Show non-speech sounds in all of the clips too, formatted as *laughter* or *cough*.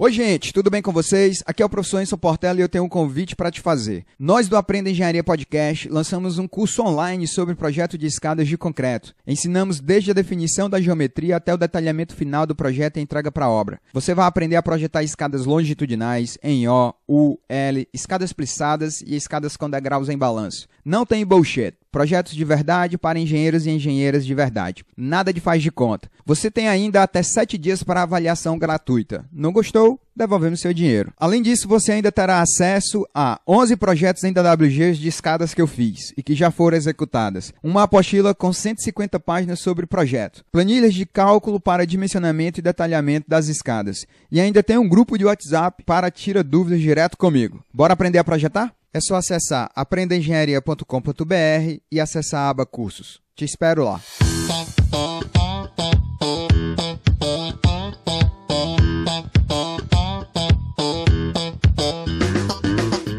Oi, gente, tudo bem com vocês? Aqui é o professor Enzo Portela e eu tenho um convite para te fazer. Nós do Aprenda Engenharia Podcast lançamos um curso online sobre projeto de escadas de concreto. Ensinamos desde a definição da geometria até o detalhamento final do projeto e entrega para a obra. Você vai aprender a projetar escadas longitudinais, em O, U, L, escadas plissadas e escadas com degraus em balanço. Não tem bullshit. Projetos de verdade para engenheiros e engenheiras de verdade. Nada de faz de conta. Você tem ainda até 7 dias para avaliação gratuita. Não gostou? Devolvemos seu dinheiro. Além disso, você ainda terá acesso a 11 projetos em DWGs de escadas que eu fiz e que já foram executadas. Uma apostila com 150 páginas sobre o projeto. Planilhas de cálculo para dimensionamento e detalhamento das escadas. E ainda tem um grupo de WhatsApp para tira dúvidas direto comigo. Bora aprender a projetar? É só acessar aprendaengenharia.com.br e acessar a aba cursos. Te espero lá.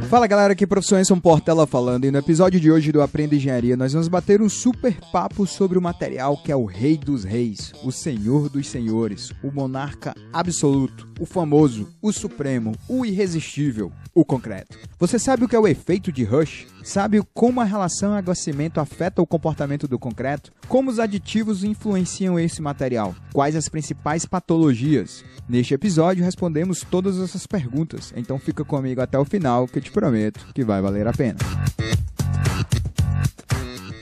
Fala galera, aqui é professor Enson Portela falando e no episódio de hoje do Aprenda Engenharia nós vamos bater um super papo sobre o material que é o Rei dos Reis, o Senhor dos Senhores, o Monarca Absoluto, o famoso, o Supremo, o Irresistível, o concreto. Você sabe o que é o efeito de Rush? Sabe como a relação água-cimento afeta o comportamento do concreto? Como os aditivos influenciam esse material? Quais as principais patologias? Neste episódio respondemos todas essas perguntas, então fica comigo até o final que eu te prometo que vai valer a pena.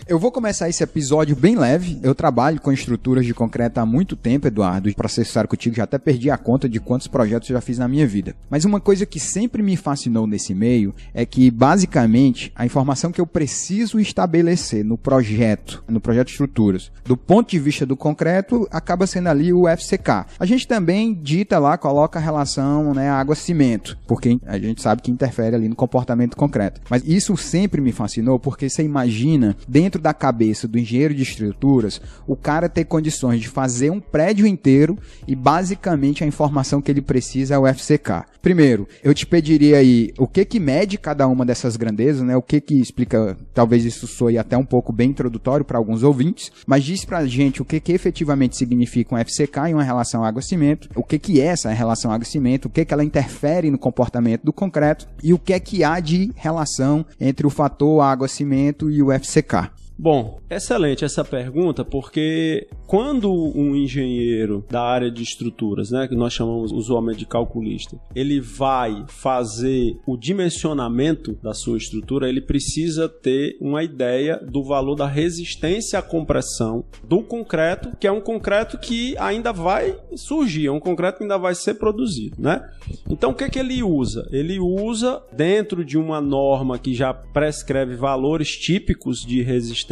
Eu vou começar esse episódio bem leve. Eu trabalho com estruturas de concreto há muito tempo, Eduardo. Para ser sincero contigo, já até perdi a conta de quantos projetos eu já fiz na minha vida. Mas uma coisa que sempre me fascinou nesse meio é que, basicamente, a informação que eu preciso estabelecer no projeto, no projeto de estruturas, do ponto de vista do concreto, acaba sendo ali o FCK. A gente também dita lá, coloca a relação né, água-cimento, porque a gente sabe que interfere ali no comportamento concreto. Mas isso sempre me fascinou, porque você imagina, dentro dentro da cabeça do engenheiro de estruturas o cara ter condições de fazer um prédio inteiro e basicamente a informação que ele precisa é o FCK. Primeiro, eu te pediria aí o que que mede cada uma dessas grandezas, né? O que que explica, talvez isso soe até um pouco bem introdutório para alguns ouvintes, mas diz pra gente o que que efetivamente significa um FCK em uma relação água-cimento, o que que é essa relação água-cimento, o que que ela interfere no comportamento do concreto e o que é que há de relação entre o fator água-cimento e o FCK. Bom, excelente essa pergunta, porque quando um engenheiro da área de estruturas, né, que nós chamamos usualmente de calculista, ele vai fazer o dimensionamento da sua estrutura, ele precisa ter uma ideia do valor da resistência à compressão do concreto, que é um concreto que ainda vai surgir, é um concreto que ainda vai ser produzido, né? Então o que, que ele usa? Ele usa dentro de uma norma que já prescreve valores típicos de resistência,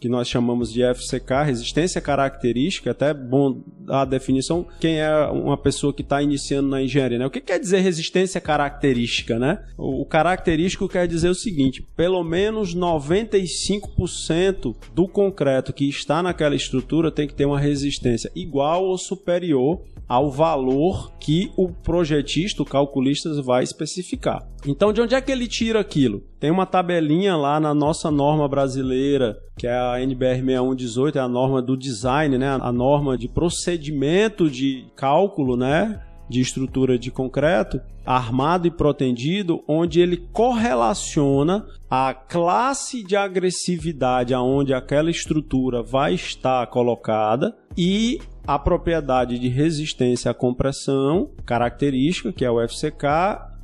que nós chamamos de FCK, resistência característica, até bom a definição, quem é uma pessoa que está iniciando na engenharia, né? O que quer dizer resistência característica, né? O característico quer dizer o seguinte, pelo menos 95% do concreto que está naquela estrutura tem que ter uma resistência igual ou superior ao valor que o projetista, o calculista vai especificar. Então, de onde é que ele tira aquilo? Tem uma tabelinha lá na nossa norma brasileira, que é a NBR 6118, é a norma do design, né? A norma de procedimento de cálculo, né? de estrutura de concreto, armado e protendido, onde ele correlaciona a classe de agressividade aonde aquela estrutura vai estar colocada e a propriedade de resistência à compressão, característica, que é o FCK,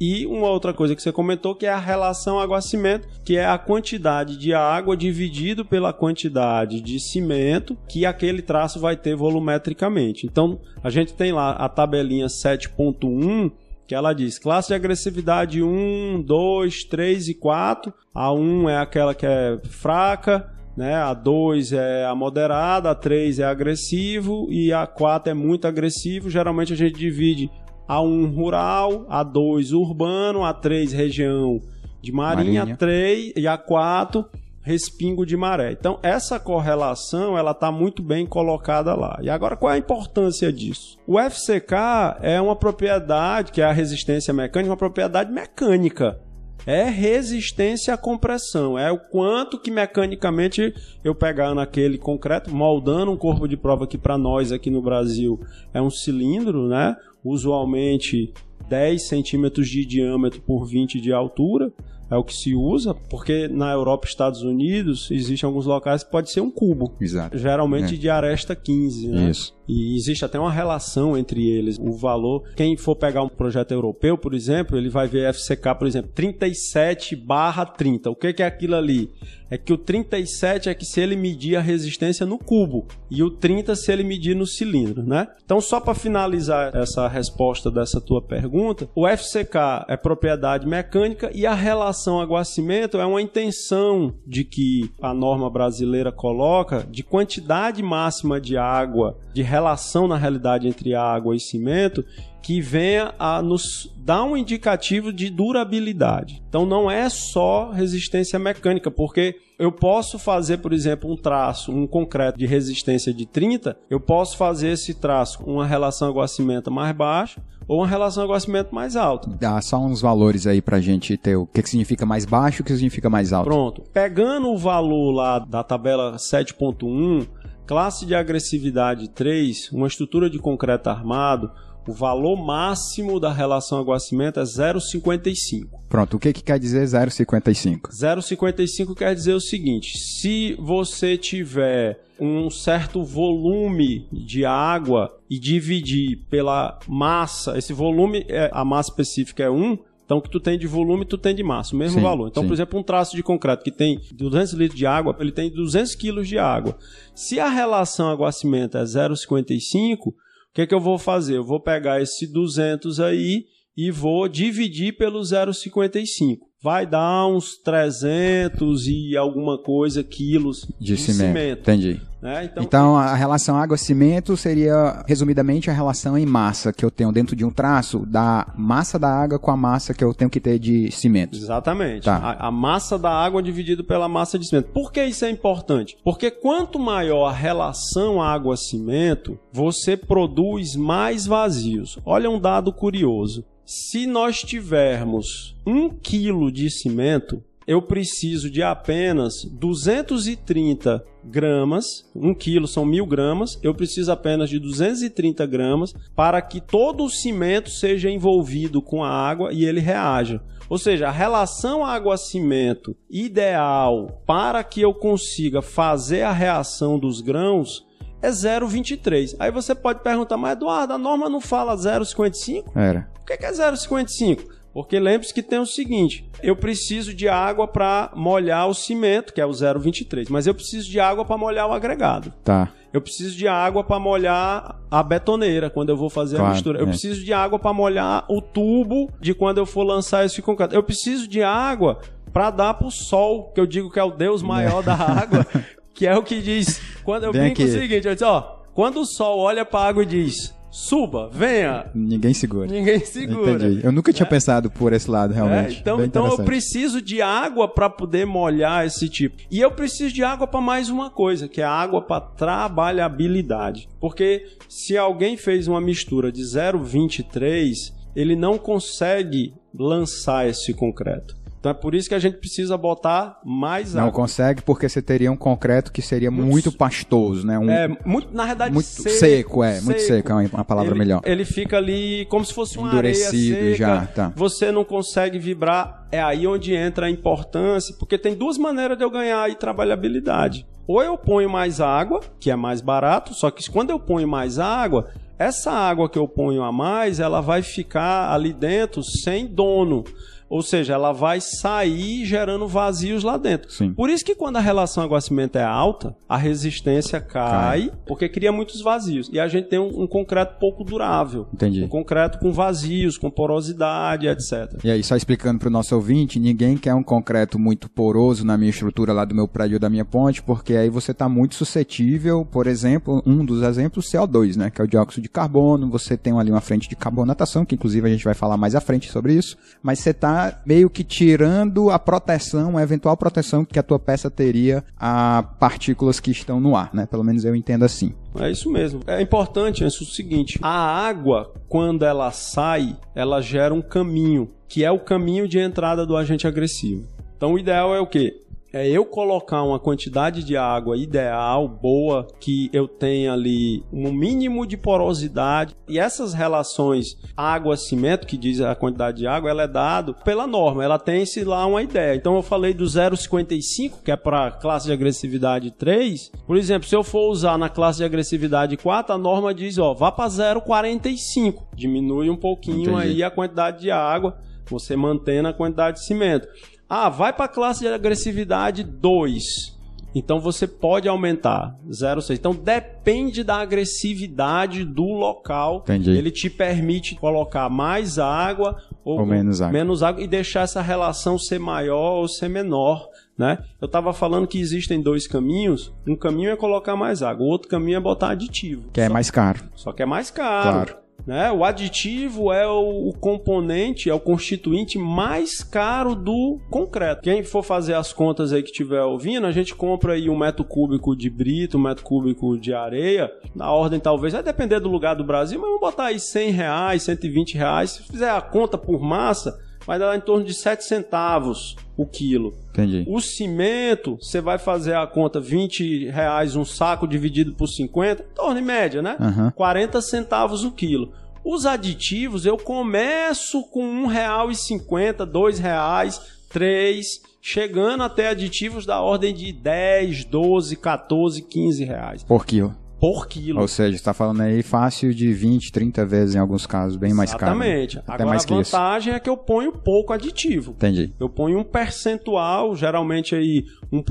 e uma outra coisa que você comentou que é a relação água-cimento, que é a quantidade de água dividido pela quantidade de cimento que aquele traço vai ter volumetricamente. Então, a gente tem lá a tabelinha 7.1 que ela diz classe de agressividade 1, 2, 3 e 4. A 1 é aquela que é fraca, né? A 2 é a moderada, a 3 é agressivo e a 4 é muito agressivo. Geralmente a gente divide a1 rural, A2 urbano, A3 região de marinha, marinha. A3 e A4 respingo de maré. Então essa correlação ela está muito bem colocada lá. E agora qual é a importância disso? O FCK é uma propriedade que é a resistência mecânica, uma propriedade mecânica é resistência à compressão. É o quanto que mecanicamente eu pegar naquele concreto, moldando um corpo de prova que para nós aqui no Brasil é um cilindro, né? Usualmente 10 centímetros de diâmetro por 20 de altura é o que se usa, porque na Europa e Estados Unidos existem alguns locais que pode ser um cubo. Exato. Geralmente É. de aresta 15, né? Isso. E existe até uma relação entre eles. O valor, quem for pegar um projeto europeu, por exemplo, ele vai ver FCK, por exemplo, 37 barra 30. O que que é aquilo ali? É que o 37 é que se ele medir a resistência no cubo e o 30 se ele medir no cilindro, né? Então, só para finalizar essa resposta dessa tua pergunta, o FCK é propriedade mecânica e a relação água-cimento é uma intenção de que a norma brasileira coloca de quantidade máxima de água, de relação na realidade entre água e cimento, que venha a nos dar um indicativo de durabilidade. Então não é só resistência mecânica, porque eu posso fazer, por exemplo, um traço, um concreto de resistência de 30, eu posso fazer esse traço com uma relação água-cimento mais baixa ou uma relação água-cimento mais alta. Dá só uns valores aí pra gente ter o que, que significa mais baixo e o que significa mais alto. Pronto. Pegando o valor lá da tabela 7.1, classe de agressividade 3, uma estrutura de concreto armado, o valor máximo da relação água-cimento é 0,55. Pronto, o que, que quer dizer 0,55? 0,55 quer dizer o seguinte: se você tiver um certo volume de água e dividir pela massa, esse volume, é, a massa específica é 1, então o que tu tem de volume, tu tem de massa, o mesmo Sim, valor. Então, sim. por exemplo, um traço de concreto que tem 200 litros de água, ele tem 200 quilos de água. Se a relação água-cimento é 0,55, o que, é que eu vou fazer? Eu vou pegar esse 200 aí e vou dividir pelo 0,55. Vai dar uns 300 e alguma coisa quilos De, cimento. Entendi. né? Então, Então, a relação água-cimento seria, resumidamente, a relação em massa que eu tenho dentro de um traço da massa da água com a massa que eu tenho que ter de cimento. Exatamente. Tá. A, a massa da água dividida pela massa de cimento. Por que isso é importante? Porque quanto maior a relação água-cimento, você produz mais vazios. Olha um dado curioso. Se nós tivermos um quilo de cimento, eu preciso de apenas 230 gramas, um quilo são mil gramas, eu preciso apenas de 230 gramas para que todo o cimento seja envolvido com a água e ele reaja. Ou seja, a relação água-cimento ideal para que eu consiga fazer a reação dos grãos é 0,23. Aí você pode perguntar, mas Eduardo, a norma não fala 0,55? Era. Por que que é 0,55? Porque lembre-se que tem o seguinte: eu preciso de água para molhar o cimento, que é o 0,23, mas eu preciso de água para molhar o agregado. Tá. Eu preciso de água para molhar a betoneira quando eu vou fazer Claro, a mistura. Eu é. preciso de água para molhar o tubo de quando eu for lançar esse concreto. Eu preciso de água para dar pro sol, que eu digo que é o deus maior da água, *laughs* que é o que diz. Quando eu Vem brinco aqui. o seguinte, eu disse, ó, quando o sol olha para a água e diz: "Suba, venha", Ninguém segura. ninguém segura. Entendi. Eu nunca tinha pensado por esse lado, É, realmente. então, Bem então eu preciso de água para poder molhar esse tipo. E eu preciso de água para mais uma coisa, que é água para trabalhabilidade. Porque se alguém fez uma mistura de 0,23, ele não consegue lançar esse concreto. Então é por isso que a gente precisa botar mais Não água. consegue porque você teria um concreto que seria muito, pastoso, né? Um, É muito, na verdade, muito seco, seco, é, muito seco, é uma- palavra ele, melhor. Ele fica ali como se fosse uma Endurecido seca, já, tá. Você não consegue vibrar. É aí onde entra a importância, porque tem duas maneiras de eu ganhar aí trabalhabilidade. Ou eu ponho mais água, que é mais barato, só que quando eu ponho mais água, essa água que eu ponho a mais, ela vai ficar ali dentro sem dono. Ou seja, ela vai sair gerando vazios lá dentro. Sim. Por isso que quando a relação água-cimento é alta, a resistência cai, porque cria muitos vazios. E a gente tem um, um concreto pouco durável. Entendi. Um concreto com vazios, com porosidade, etc. E aí, só explicando para o nosso ouvinte, ninguém quer um concreto muito poroso na minha estrutura lá do meu prédio ou da minha ponte, porque aí você está muito suscetível, por exemplo, um dos exemplos, CO2, né, que é o dióxido de carbono, você tem ali uma frente de carbonatação, que inclusive a gente vai falar mais à frente sobre isso, mas você está meio que tirando a proteção, a eventual proteção que a tua peça teria a partículas que estão no ar, né, pelo menos eu entendo assim. É isso mesmo. É importante é o seguinte: a água, quando ela sai, ela gera um caminho, que é o caminho de entrada do agente agressivo. Então, o ideal é o quê? É eu colocar uma quantidade de água ideal, boa, que eu tenha ali um mínimo de porosidade. E essas relações água-cimento, que diz a quantidade de água, ela é dado pela norma. Ela tem-se lá uma ideia. Então eu falei do 0,55, que é para classe de agressividade 3. Por exemplo, se eu for usar na classe de agressividade 4, a norma diz, ó, vá para 0,45. Diminui um pouquinho Entendi. aí a quantidade de água, você mantendo a quantidade de cimento. Ah, vai para a classe de agressividade 2. Então você pode aumentar 0,6. Então depende da agressividade do local. Entendi. Ele te permite colocar mais água ou, ou menos, água. menos água e deixar essa relação ser maior ou ser menor. Né? Eu estava falando que existem dois caminhos. Um caminho é colocar mais água, o outro caminho é botar aditivo. Que é só, é mais caro. Só que é mais caro. Claro. Né? O aditivo é o, o, componente, é o constituinte mais caro do concreto. Quem for fazer as contas aí que estiver ouvindo, a gente compra aí um metro cúbico de brito, um metro cúbico de areia, na ordem talvez, vai depender do lugar do Brasil, mas vamos botar aí 100 reais, 120 reais. Se fizer a conta por massa, vai dar em torno de 7 centavos o quilo. Entendi. O cimento, você vai fazer a conta 20 reais um saco dividido por 50, em torno de média, né? Uhum. 40 centavos o quilo. Os aditivos eu começo com R$ 1,50, R$ reais, 3, chegando até aditivos da ordem de 10, 12, 14, 15 reais. Por quilo por quilo. Ou seja, está falando aí fácil de 20, 30 vezes em alguns casos, bem mais caro. Exatamente. Até Agora mais a vantagem é que eu ponho pouco aditivo. Entendi. Eu ponho um percentual, geralmente aí 1%,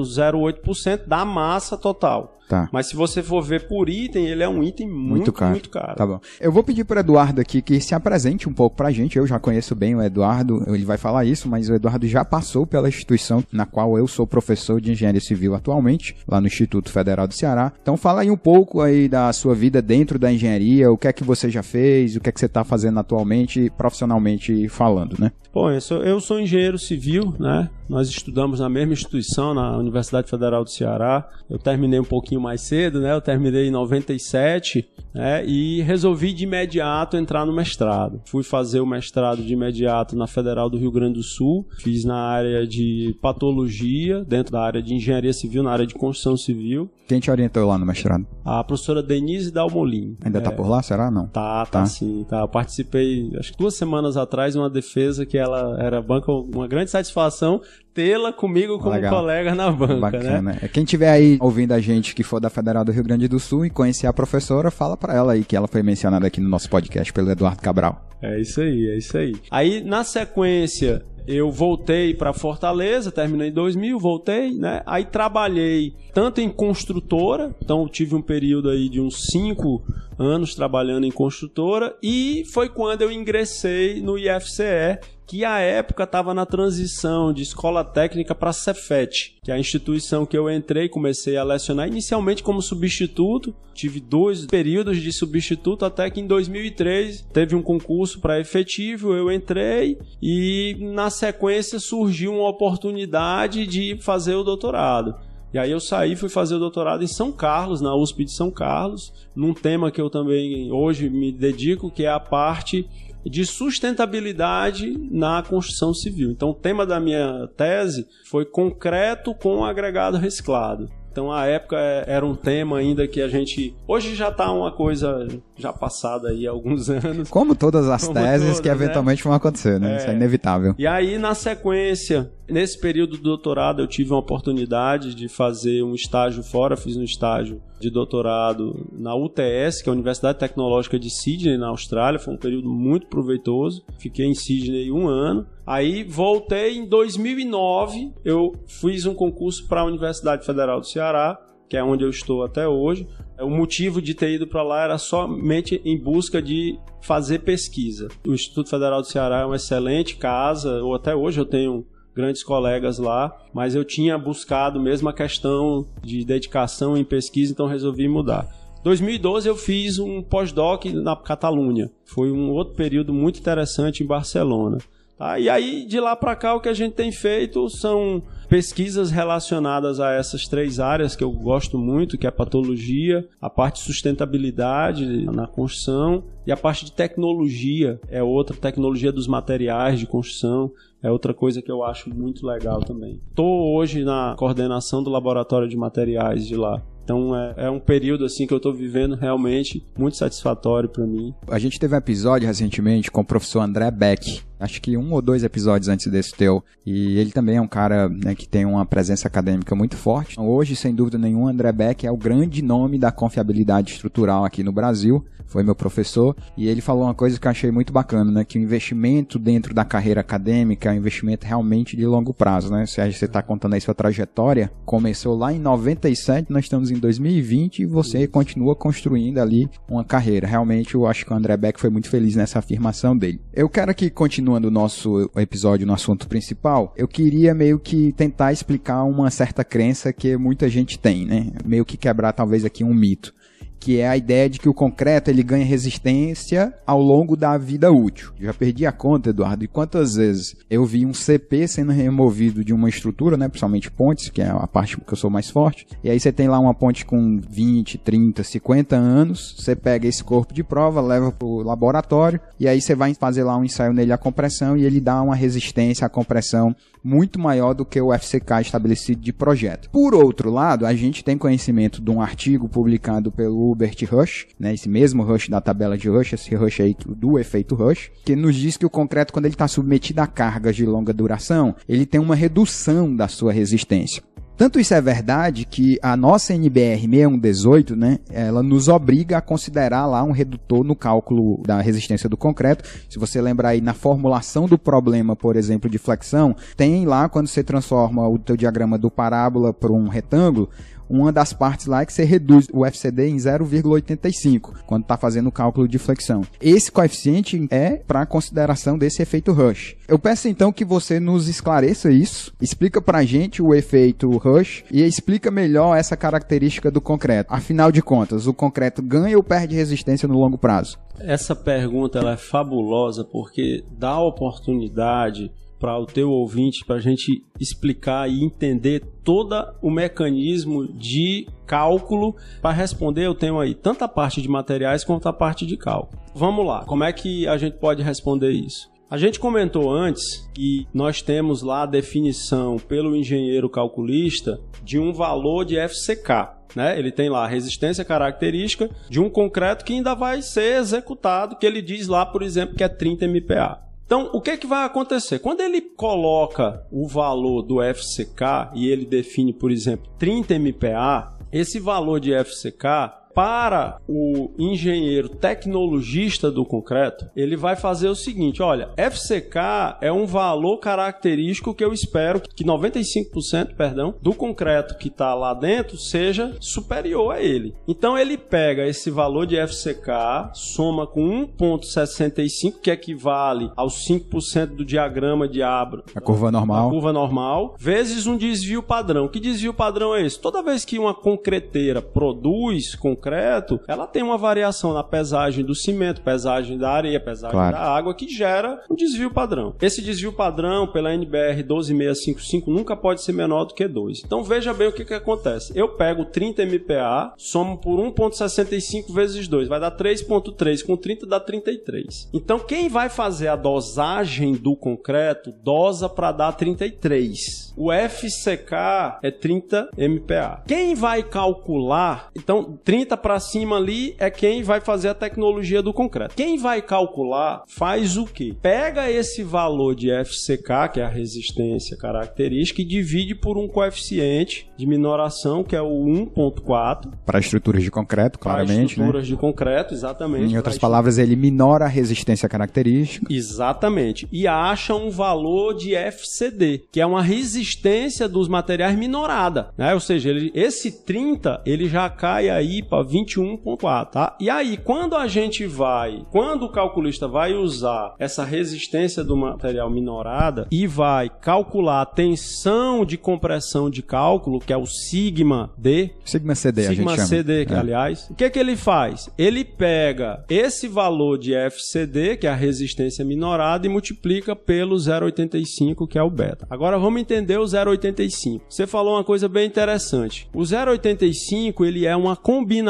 0,8% da massa total. Tá. Mas se você for ver por item, ele é um item muito, muito caro. Muito caro. Tá bom. Eu vou pedir para o Eduardo aqui que se apresente um pouco para a gente. Eu já conheço bem o Eduardo, ele vai falar isso, mas o Eduardo já passou pela instituição na qual eu sou professor de engenharia civil atualmente, lá no Instituto Federal do Ceará. Então fala aí um pouco aí da sua vida dentro da engenharia, o que é que você já fez, o que é que você está fazendo atualmente, profissionalmente falando, né? Bom, eu sou, eu sou engenheiro civil, né? Nós estudamos na mesma instituição, na Universidade Federal do Ceará. Eu terminei um pouquinho mais cedo, né? Eu terminei em 97, né? E resolvi de imediato entrar no mestrado. Fui fazer o mestrado de imediato na Federal do Rio Grande do Sul. Fiz na área de patologia, dentro da área de engenharia civil, na área de construção civil. Quem te orientou lá no mestrado? A professora Denise Dalmolin. Ainda é, tá por lá, será? Não? Tá, tá, tá, sim. Tá. Eu participei, acho que duas semanas atrás, uma defesa que ela era banca, uma grande satisfação tê-la comigo como Legal. colega na banca, né? Bacana. né? Quem tiver aí ouvindo a gente que for da Federal do Rio Grande do Sul e conhecer a professora, fala para ela aí que ela foi mencionada aqui no nosso podcast pelo Eduardo Cabral. É isso aí, é isso aí. Aí, na sequência, eu voltei para Fortaleza, terminei em 2000, voltei, né? Aí trabalhei tanto em construtora, então tive um período aí de uns 5 anos trabalhando em construtora e foi quando eu ingressei no IFCE, que à época estava na transição de escola técnica para Cefet, que é a instituição que eu entrei, comecei a lecionar inicialmente como substituto, tive dois períodos de substituto até que em 2003 teve um concurso para efetivo, eu entrei e na sequência surgiu uma oportunidade de fazer o doutorado. E aí eu saí fui fazer o doutorado em São Carlos, na USP de São Carlos, num tema que eu também hoje me dedico, que é a parte de sustentabilidade na construção civil. Então, o tema da minha tese foi concreto com agregado reciclado. Então, a época é, era um tema ainda que a gente. Hoje já está uma coisa já passada aí há alguns *laughs* anos. Como todas as Como teses todas, que né? eventualmente né? vão acontecer, né? É. Isso é inevitável. E aí, na sequência, nesse período do doutorado, eu tive uma oportunidade de fazer um estágio fora, fiz um estágio de doutorado na UTS, que é a Universidade Tecnológica de Sydney, na Austrália. Foi um período muito proveitoso. Fiquei em Sydney um ano. Aí voltei em 2009, eu fiz um concurso para a Universidade Federal do Ceará, que é onde eu estou até hoje. O motivo de ter ido para lá era somente em busca de fazer pesquisa. O Instituto Federal do Ceará é uma excelente casa, ou até hoje eu tenho grandes colegas lá, mas eu tinha buscado mesmo a questão de dedicação em pesquisa, então resolvi mudar. 2012 eu fiz um pós-doc na Catalunha. Foi um outro período muito interessante em Barcelona. Tá? E aí, de lá para cá, o que a gente tem feito são pesquisas relacionadas a essas três áreas que eu gosto muito, que é a patologia, a parte de sustentabilidade na construção e a parte de tecnologia, é outra tecnologia dos materiais de construção, é outra coisa que eu acho muito legal também. Estou hoje na coordenação do laboratório de materiais de lá. Então é, é, um período assim que eu estou vivendo realmente muito satisfatório para mim. A gente teve um episódio recentemente com o professor André Beck, acho que um ou dois episódios antes desse teu. E ele também é um cara né, que tem uma presença acadêmica muito forte. Hoje, sem dúvida nenhuma, André Beck é o grande nome da confiabilidade estrutural aqui no Brasil. Foi meu professor e ele falou uma coisa que eu achei muito bacana, né? Que o investimento dentro da carreira acadêmica é um investimento realmente de longo prazo, né? Se você está contando aí sua trajetória, começou lá em 97, nós estamos em 2020 e você continua construindo ali uma carreira. Realmente, eu acho que o André Beck foi muito feliz nessa afirmação dele. Eu quero que continue continuando o nosso episódio no assunto principal, eu queria meio que tentar explicar uma certa crença que muita gente tem, né? Meio que quebrar talvez aqui um mito que é a ideia de que o concreto ele ganha resistência ao longo da vida útil. Já perdi a conta, Eduardo, de quantas vezes eu vi um CP sendo removido de uma estrutura, né, principalmente pontes, que é a parte que eu sou mais forte, e aí você tem lá uma ponte com 20, 30, 50 anos, você pega esse corpo de prova, leva para o laboratório, e aí você vai fazer lá um ensaio nele a compressão e ele dá uma resistência à compressão muito maior do que o FCK estabelecido de projeto. Por outro lado, a gente tem conhecimento de um artigo publicado pelo Hubert Rush, né, esse mesmo Rush da tabela de Rush, esse Rush aí do efeito Rush, que nos diz que o concreto, quando ele está submetido a cargas de longa duração, ele tem uma redução da sua resistência. Tanto isso é verdade que a nossa NBR 6118, né, ela nos obriga a considerar lá um redutor no cálculo da resistência do concreto. Se você lembrar aí na formulação do problema, por exemplo, de flexão, tem lá quando você transforma o teu diagrama do parábola para um retângulo, uma das partes lá é que você reduz o FCD em 0,85 quando está fazendo o cálculo de flexão. Esse coeficiente é para consideração desse efeito Rush. Eu peço então que você nos esclareça isso, explica para a gente o efeito Rush e explica melhor essa característica do concreto. Afinal de contas, o concreto ganha ou perde resistência no longo prazo? Essa pergunta ela é fabulosa porque dá oportunidade para o teu ouvinte, para a gente explicar e entender todo o mecanismo de cálculo. Para responder, eu tenho aí tanto a parte de materiais quanto a parte de cálculo. Vamos lá, como é que a gente pode responder isso? A gente comentou antes que nós temos lá a definição pelo engenheiro calculista de um valor de FCK. Né? Ele tem lá a resistência característica de um concreto que ainda vai ser executado, que ele diz lá, por exemplo, que é 30 MPa. Então, o que, é que vai acontecer? Quando ele coloca o valor do FCK e ele define, por exemplo, 30 MPa, esse valor de FCK para o engenheiro tecnologista do concreto, ele vai fazer o seguinte: olha, FCK é um valor característico que eu espero que 95%, perdão, do concreto que está lá dentro seja superior a ele. Então ele pega esse valor de FCK, soma com 1.65, que equivale aos 5% do diagrama de Abra. A curva normal. A curva normal, vezes um desvio padrão. Que desvio padrão é esse? Toda vez que uma concreteira produz concreto concreto, ela tem uma variação na pesagem do cimento, pesagem da areia, pesagem claro. da água, que gera um desvio padrão. Esse desvio padrão, pela NBR 12655, nunca pode ser menor do que 2. Então veja bem o que, que acontece. Eu pego 30 MPa, somo por 1,65 vezes 2, vai dar 3,3. Com 30 dá 33. Então quem vai fazer a dosagem do concreto, dosa para dar 33. O FCK é 30 MPa. Quem vai calcular, então 30 para cima ali é quem vai fazer a tecnologia do concreto. Quem vai calcular faz o quê? Pega esse valor de FCK, que é a resistência característica, e divide por um coeficiente de minoração, que é o 1.4. Para estruturas de concreto, claramente. Para estruturas né? de concreto, exatamente. Em outras palavras, ele minora a resistência característica. Exatamente. E acha um valor de FCD, que é uma resistência dos materiais minorada. Né? Ou seja, ele, esse 30 ele já cai aí para a 21.4, tá? E aí, quando a gente vai, quando o calculista vai usar essa resistência do material minorada e vai calcular a tensão de compressão de cálculo, que é o sigma D, sigma CD, sigma a gente CD, que É. aliás, o que que ele faz? Ele pega esse valor de FCD, que é a resistência minorada, e multiplica pelo 0,85, que é o beta. Agora vamos entender o 0,85. Você falou uma coisa bem interessante. O 0,85 ele é uma combinação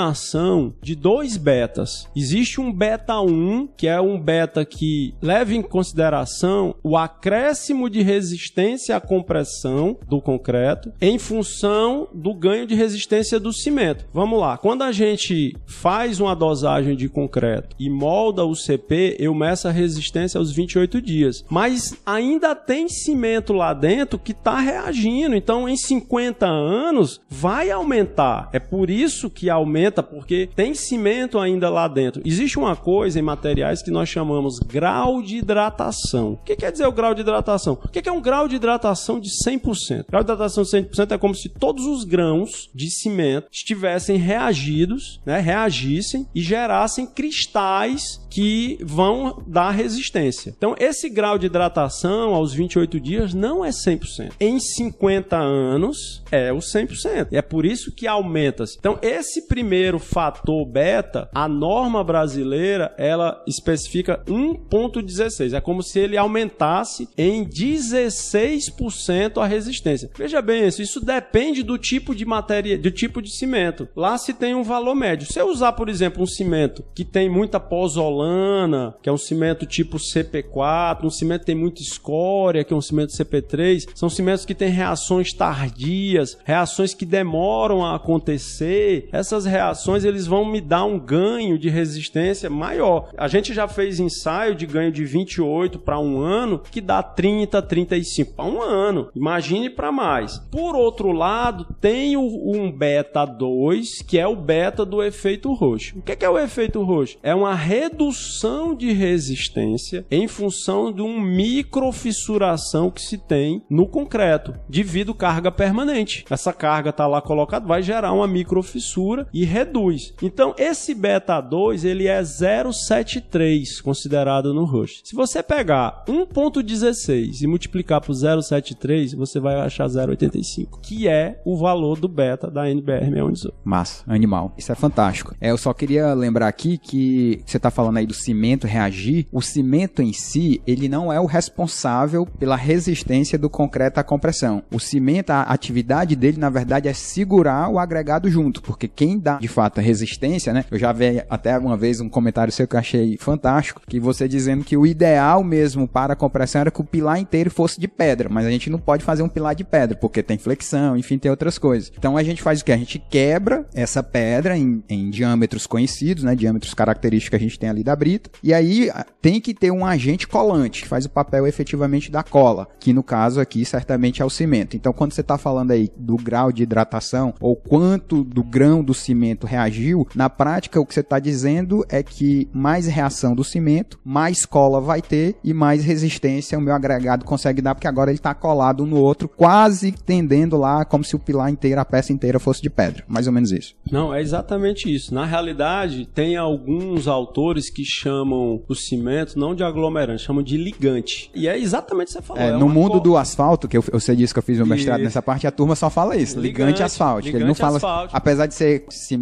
de dois betas. Existe um beta 1, que é um beta que leva em consideração o acréscimo de resistência à compressão do concreto em função do ganho de resistência do cimento. Vamos lá, quando a gente faz uma dosagem de concreto e molda o CP, eu meço a resistência aos 28 dias. Mas ainda tem cimento lá dentro que está reagindo. Então, em 50 anos, vai aumentar. É por isso que aumenta, porque tem cimento ainda lá dentro. Existe uma coisa em materiais que nós chamamos grau de hidratação. O que quer dizer o grau de hidratação? O que é um grau de hidratação de 100%? Grau de hidratação de 100% é como se todos os grãos de cimento estivessem reagidos, né, reagissem e gerassem cristais que vão dar resistência. Então, esse grau de hidratação aos 28 dias não é 100%. Em 50 anos, é o 100%. E é por isso que aumenta-se. Então, esse primeiro fator beta, a norma brasileira, ela especifica 1.16. É como se ele aumentasse em 16% a resistência. Veja bem isso, isso depende do tipo de matéria, do tipo de cimento. Lá se tem um valor médio. Se eu usar, por exemplo, um cimento que tem muita pozolana, que é um cimento tipo CP4, um cimento que tem muita escória, que é um cimento CP3, são cimentos que têm reações tardias, reações que demoram a acontecer. Essas reações eles vão me dar um ganho de resistência maior. A gente já fez ensaio de ganho de 28 para um ano que dá 30, 35 para um ano. Imagine para mais. Por outro lado, tem o, um beta 2, que é o beta do efeito roxo. O que é, que é o efeito roxo? É uma redução de resistência em função de uma microfissuração que se tem no concreto, devido carga permanente. Essa carga está lá colocada, vai gerar uma microfissura e reduz. Então, esse beta 2 ele é 0,73 considerado no roxo. Se você pegar 1.16 e multiplicar por 0,73, você vai achar 0,85, que é o valor do beta da NBR 618. Massa, animal. Isso é fantástico. É, eu só queria lembrar aqui que você tá falando aí do cimento reagir. O cimento em si, ele não é o responsável pela resistência do concreto à compressão. O cimento, a atividade dele, na verdade, é segurar o agregado junto, porque quem dá de fato a resistência, né? Eu já vi até uma vez um comentário seu que eu achei fantástico, que você dizendo que o ideal mesmo para a compressão era que o pilar inteiro fosse de pedra, mas a gente não pode fazer um pilar de pedra, porque tem flexão, enfim, tem outras coisas. Então a gente faz o que? A gente quebra essa pedra em, em diâmetros conhecidos, né? Diâmetros característicos que a gente tem ali da brita, e aí tem que ter um agente colante, que faz o papel efetivamente da cola, que no caso aqui certamente é o cimento. Então quando você está falando aí do grau de hidratação, ou quanto do grão do cimento reagiu, na prática o que você está dizendo é que mais reação do cimento, mais cola vai ter e mais resistência o meu agregado consegue dar, porque agora ele está colado um no outro, quase tendendo lá como se o pilar inteiro, a peça inteira fosse de pedra. Mais ou menos isso. Não, é exatamente isso. Na realidade, tem alguns autores que chamam o cimento não de aglomerante, chamam de ligante. E é exatamente o que você falou. É, é no mundo co- do asfalto, que eu, sei disso que eu fiz meu mestrado Isso. nessa parte, a turma só fala isso, ligante, Ligante, asfáltico. Ele não ligante fala, apesar de ser cimento,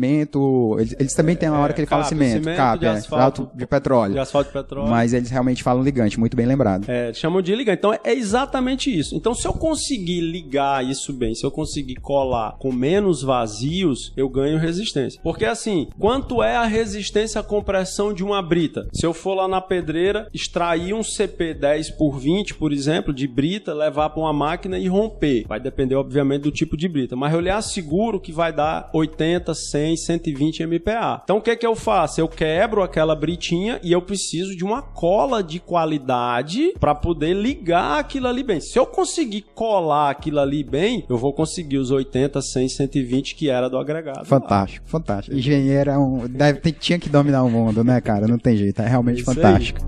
eles, eles também têm uma hora que ele fala cap, cimento, cimento cap, de é, asfalto, de petróleo. de asfalto e petróleo. Mas eles realmente falam ligante, muito bem lembrado. É, chamam de ligante. Então é exatamente isso. Então, se eu conseguir ligar isso bem, se eu conseguir colar com menos vazios, eu ganho resistência. Porque assim, quanto é a resistência à compressão de uma brita? Se eu for lá na pedreira, extrair um CP 10 por 20, por exemplo, de brita, levar para uma máquina e romper. Vai depender, obviamente, do tipo de brita. Mas eu lhe asseguro que vai dar 80, 100, 120 MPa. Então, o que é que eu faço? Eu quebro aquela britinha e eu preciso de uma cola de qualidade para poder ligar aquilo ali bem. Se eu conseguir colar aquilo ali bem, eu vou conseguir os 80, 100, 120 que era do agregado. Fantástico, fantástico. Engenheiro é um, deve, tinha que dominar o mundo, né, cara? Não tem jeito, é realmente Isso aí. fantástico.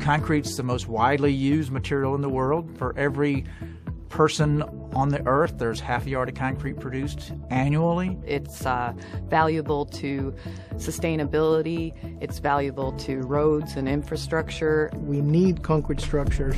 Concrete's the most widely used material in the world. For every person on the earth, there's half a yard of concrete produced annually. It's uh, valuable to sustainability, it's valuable to roads and infrastructure. We need concrete structures.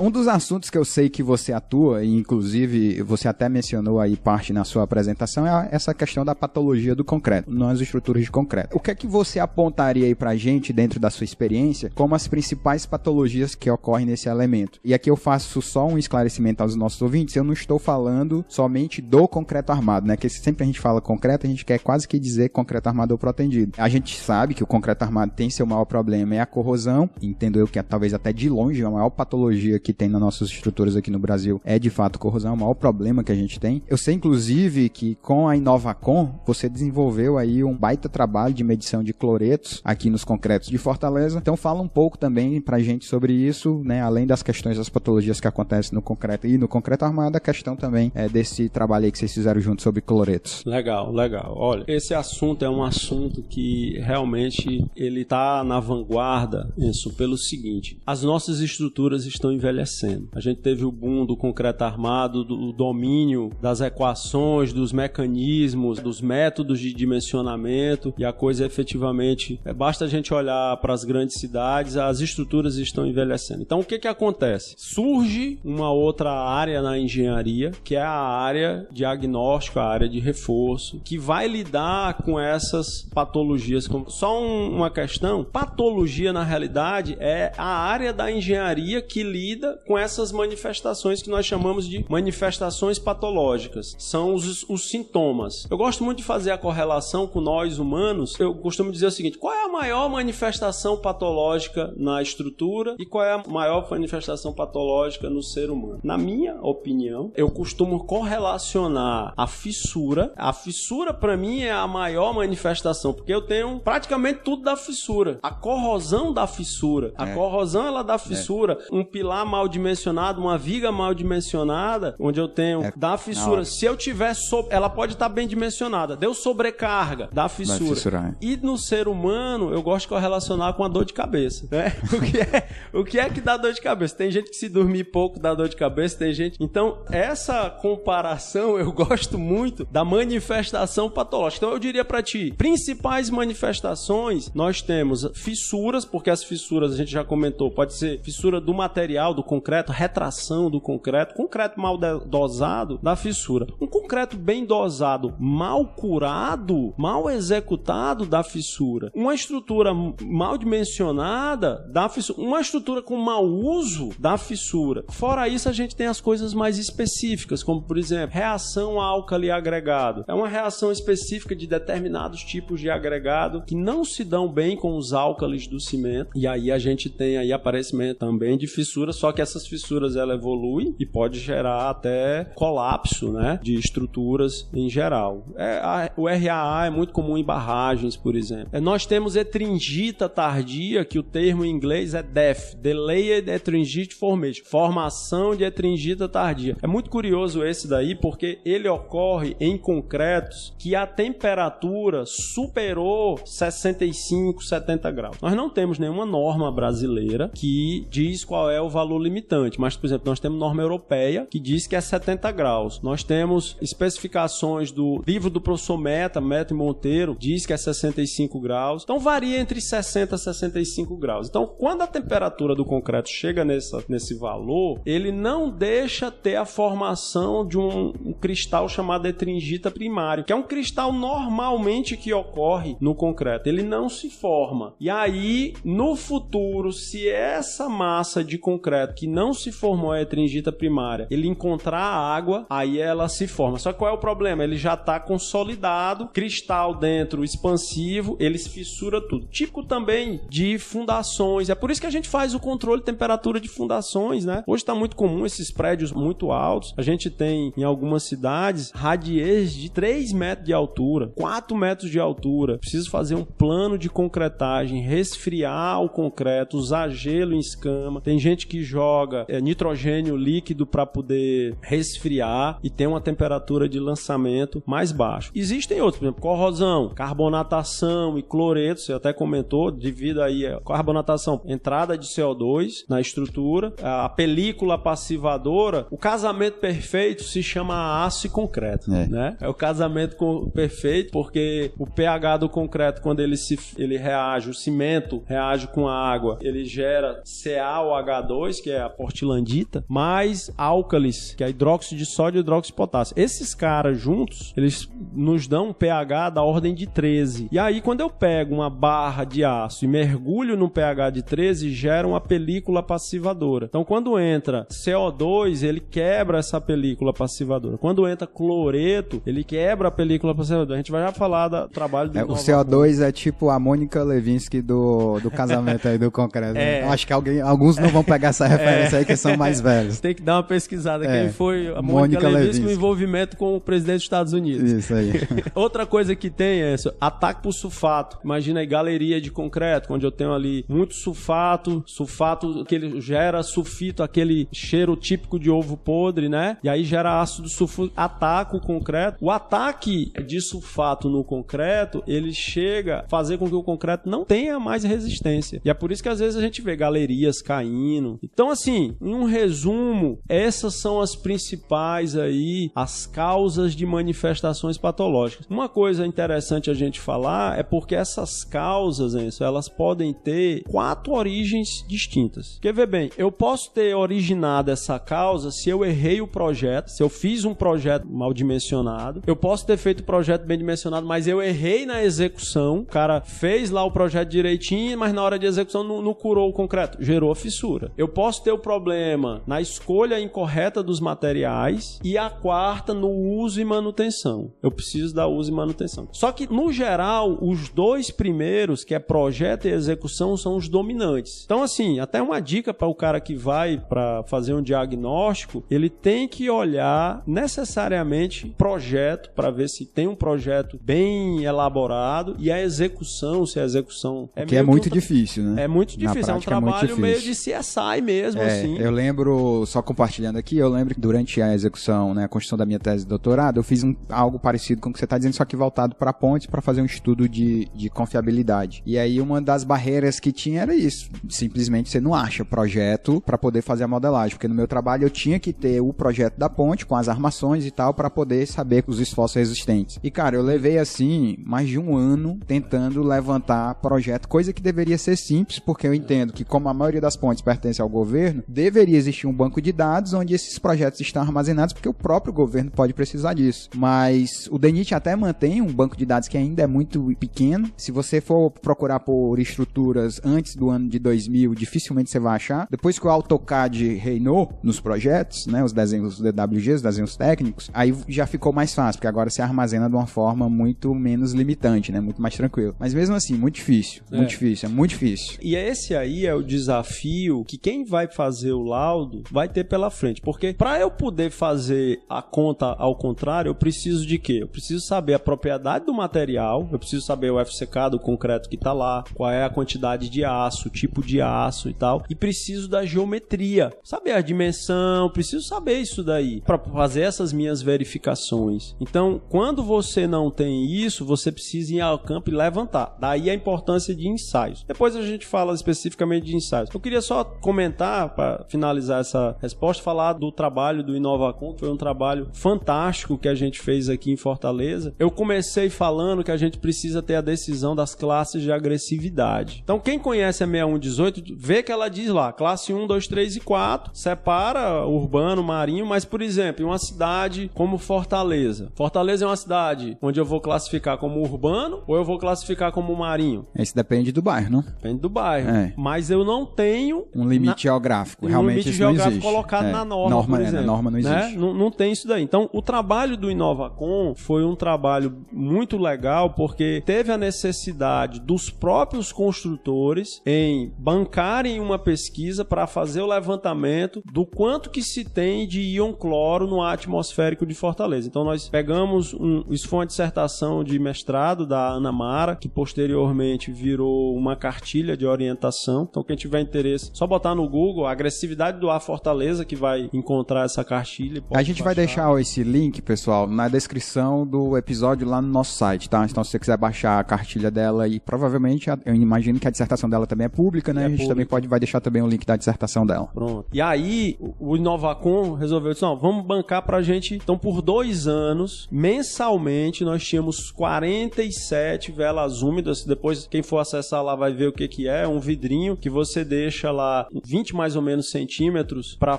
Um dos assuntos que eu sei que você atua, e inclusive você até mencionou aí parte na sua apresentação, é essa questão da patologia do concreto, nas estruturas de concreto. O que é que você apontaria aí pra gente, dentro da sua experiência, como as principais patologias que ocorrem nesse elemento? E aqui eu faço só um esclarecimento aos nossos ouvintes, eu não estou falando somente do concreto armado, né? Que sempre a gente fala concreto, a gente quer quase que dizer concreto armado ou protendido. A gente sabe que o concreto armado tem seu maior problema, é a corrosão, entendo eu que é talvez até de longe a maior patologia que que tem nas nossas estruturas aqui no Brasil é de fato corrosão, é o maior problema que a gente tem. Eu sei inclusive que com a Inovacom você desenvolveu aí um baita trabalho de medição de cloretos aqui nos concretos de Fortaleza. Então fala um pouco também pra gente sobre isso, né? Além das questões das patologias que acontecem no concreto e no concreto armado, a questão também é desse trabalho aí que vocês fizeram junto sobre cloretos. Legal, legal. Olha, esse assunto é um assunto que realmente ele tá na vanguarda, isso pelo seguinte: as nossas estruturas estão envelhecendo envelhecendo. A gente teve o boom do concreto armado, do domínio das equações, dos mecanismos, dos métodos de dimensionamento e a coisa efetivamente é, basta a gente olhar para as grandes cidades, as estruturas estão envelhecendo. Então o que que acontece? Surge uma outra área na engenharia, que é a área diagnóstico, a área de reforço, que vai lidar com essas patologias. Só um, uma questão, patologia na realidade é a área da engenharia que lida com essas manifestações que nós chamamos de manifestações patológicas. São os, os sintomas. Eu gosto muito de fazer a correlação com nós humanos. Eu costumo dizer o seguinte: qual é a maior manifestação patológica na estrutura e qual é a maior manifestação patológica no ser humano? Na minha opinião, eu costumo correlacionar a fissura. A fissura, para mim, é a maior manifestação, porque eu tenho praticamente tudo da fissura. A corrosão da fissura. A é. corrosão ela dá fissura. É. Um pilar mal dimensionado, uma viga mal dimensionada, onde eu tenho é, da fissura. Se eu tiver so... ela pode estar tá bem dimensionada. Deu sobrecarga da fissura. E no ser humano, eu gosto de correlacionar com a dor de cabeça, né? *laughs* O que é, o que é que dá dor de cabeça? Tem gente que se dormir pouco dá dor de cabeça, tem gente. Então, essa comparação eu *laughs* gosto muito da manifestação patológica. Então, eu diria para ti, principais manifestações, nós temos fissuras, porque as fissuras a gente já comentou, pode ser fissura do material, do concreto, retração do concreto, concreto mal dosado da fissura. Um concreto bem dosado, mal curado, mal executado da fissura. Uma estrutura mal dimensionada da fissura. Uma estrutura com mau uso da fissura. Fora isso, a gente tem as coisas mais específicas, como por exemplo, reação álcali agregado. É uma reação específica de determinados tipos de agregado que não se dão bem com os álcalis do cimento. E aí a gente tem aí aparecimento também de fissura, só que essas fissuras ela evoluem e pode gerar até colapso, né, de estruturas em geral. É, a, o RAA é muito comum em barragens, por exemplo. É, nós temos etringita tardia, que o termo em inglês é DEF, Delayed Etringite Formation, formação de etringita tardia. É muito curioso esse daí porque ele ocorre em concretos que a temperatura superou 65, 70 graus. Nós não temos nenhuma norma brasileira que diz qual é o valor limitante, mas, por exemplo, nós temos norma europeia que diz que é 70 graus. Nós temos especificações do livro do professor Meta, Meta e Monteiro, diz que é 65 graus. Então varia entre 60 e 65 graus. Então, quando a temperatura do concreto chega nessa, nesse valor, ele não deixa ter a formação de um, um cristal chamado etringita primário, que é um cristal normalmente que ocorre no concreto. Ele não se forma. E aí, no futuro, se essa massa de concreto que não se formou a etringita primária, ele encontrar a água, aí ela se forma. Só que qual é o problema? Ele já está consolidado, cristal dentro, expansivo, ele fissura tudo. Típico também de fundações. É por isso que a gente faz o controle de temperatura de fundações, né? Hoje está muito comum esses prédios muito altos. A gente tem em algumas cidades radiês de 3 metros de altura, 4 metros de altura. Preciso fazer um plano de concretagem, resfriar o concreto, usar gelo em escama. Tem gente que joga joga é, nitrogênio líquido para poder resfriar e tem uma temperatura de lançamento mais baixa. Existem outros, por exemplo, corrosão, carbonatação e cloreto, você até comentou, devido aí a carbonatação, entrada de CO2 na estrutura, a película passivadora, o casamento perfeito se chama aço e concreto, É. né? É o casamento com- perfeito porque o pH do concreto quando ele se ele reage, o cimento reage com a água, ele gera CaOH2, que é a portlandita, mais álcalis, que é hidróxido de sódio e hidróxido de potássio. Esses caras juntos, eles nos dão um pH da ordem de 13. E aí quando eu pego uma barra de aço e mergulho no pH de 13, gera uma película passivadora. Então quando entra CO2, ele quebra essa película passivadora. Quando entra cloreto, ele quebra a película passivadora. A gente vai já falar do trabalho do É, o Nova CO2 é tipo a Mônica Levinsky do, do casamento aí do concreto. É. Acho que alguém, alguns não vão pegar essa *laughs* referência aí que são mais velhos. Tem que dar uma pesquisada. É. Quem foi a Mônica Mônica Levinsky no envolvimento com o presidente dos Estados Unidos. Isso aí. *laughs* Outra coisa que tem é isso, ataque por sulfato. Imagina aí galeria de concreto, onde eu tenho ali muito sulfato, sulfato que ele gera sulfito, aquele cheiro típico de ovo podre, né? E aí gera ácido sulfúrico, ataca o concreto. O ataque de sulfato no concreto, ele chega a fazer com que o concreto não tenha mais resistência. E é por isso que às vezes a gente vê galerias caindo. Então, assim, em um resumo, essas são as principais aí, as causas de manifestações patológicas. Uma coisa interessante a gente falar é porque essas causas, Enzo, elas podem ter quatro origens distintas. Porque, vê bem, eu posso ter originado essa causa se eu errei o projeto, se eu fiz um projeto mal dimensionado. Eu posso ter feito o projeto bem dimensionado, mas eu errei na execução. O cara fez lá o projeto direitinho, mas na hora de execução não, não curou o concreto. Gerou a fissura. Eu posso ter o problema na escolha incorreta dos materiais e a quarta no uso e manutenção. Eu preciso da uso e manutenção. Só que, no geral, os dois primeiros, que é projeto e execução, são os dominantes. Então, assim, até uma dica para o cara que vai para fazer um diagnóstico, ele tem que olhar necessariamente projeto para ver se tem um projeto bem elaborado e a execução, se a execução é Que é meio que muito um tra- difícil, né? é muito difícil, é um muito trabalho meio de. CSI mesmo, É, assim. eu lembro, só compartilhando aqui, eu lembro que durante a execução, né, a construção da minha tese de doutorado, eu fiz um, algo parecido com o que você está dizendo, só que voltado para pontes para fazer um estudo de, de confiabilidade. E aí uma das barreiras que tinha era isso, simplesmente você não acha projeto para poder fazer a modelagem, porque no meu trabalho eu tinha que ter o projeto da ponte com as armações e tal para poder saber os esforços resistentes. E cara, eu levei assim mais de um ano tentando levantar projeto, coisa que deveria ser simples, porque eu entendo que como a maioria das pontes pertence ao governo, deveria existir um banco de dados onde esses projetos estão armazenados, porque o próprio governo pode precisar disso. Mas o DENIT até mantém um banco de dados que ainda é muito pequeno. Se você for procurar por estruturas antes do ano de 2000, dificilmente você vai achar. Depois que o AutoCAD reinou nos projetos, né, os desenhos os DWGs, os desenhos técnicos, aí já ficou mais fácil, porque agora se armazena de uma forma muito menos limitante, né, muito mais tranquilo. Mas mesmo assim, muito difícil, É. muito difícil, é muito difícil. E esse aí é o desafio que quem vai fazer o laudo vai ter pela frente. Porque para eu poder fazer a conta ao contrário, eu preciso de quê? Eu preciso saber a propriedade do material, eu preciso saber o FCK do concreto que tá lá, qual é a quantidade de aço, o tipo de aço e tal. E preciso da geometria, saber a dimensão, preciso saber isso daí para fazer essas minhas verificações. Então, quando você não tem isso, você precisa ir ao campo e levantar. Daí a importância de ensaios. Depois a gente fala especificamente de ensaios. Eu queria só comentar, para finalizar essa resposta, falar do trabalho do Inovacom, que foi um trabalho fantástico que a gente fez aqui em Fortaleza. Eu comecei falando que a gente precisa ter a decisão das classes de agressividade. Então, quem conhece a 6118, vê que ela diz lá, classe 1, 2, 3 e 4, separa urbano, marinho, mas, por exemplo, em uma cidade como Fortaleza. Fortaleza é uma cidade onde eu vou classificar como urbano ou eu vou classificar como marinho? Isso depende do bairro, não? Depende do bairro. É. Mas eu não tenho Um limite geográfico. um Realmente limite isso geográfico não existe. colocado É. na norma, norma por é, na exemplo, norma não né? existe. Não, não tem isso daí. Então, o trabalho do Inovacom foi um trabalho muito legal porque teve a necessidade dos próprios construtores em bancarem uma pesquisa para fazer o levantamento do quanto que se tem de íon cloro no atmosférico de Fortaleza. Então, nós pegamos um, isso foi uma dissertação de mestrado da Ana Mara, que posteriormente virou uma cartilha de orientação. Então, quem tiver interesse, só botar no Google Google, agressividade do ar Fortaleza, que vai encontrar essa cartilha. A gente vai deixar esse link, pessoal, na descrição do episódio lá no nosso site, tá? Então, se você quiser baixar a cartilha dela e provavelmente eu imagino que a dissertação dela também é pública, né? É a gente pública. também pode vai deixar também o link da dissertação dela. Pronto. E aí, o Inovacom resolveu dizer, não, vamos bancar pra gente. Então, por dois anos, mensalmente, nós tínhamos 47 velas úmidas. Depois, quem for acessar lá vai ver o que que é. Um vidrinho que você deixa lá 20 mais ou menos centímetros pra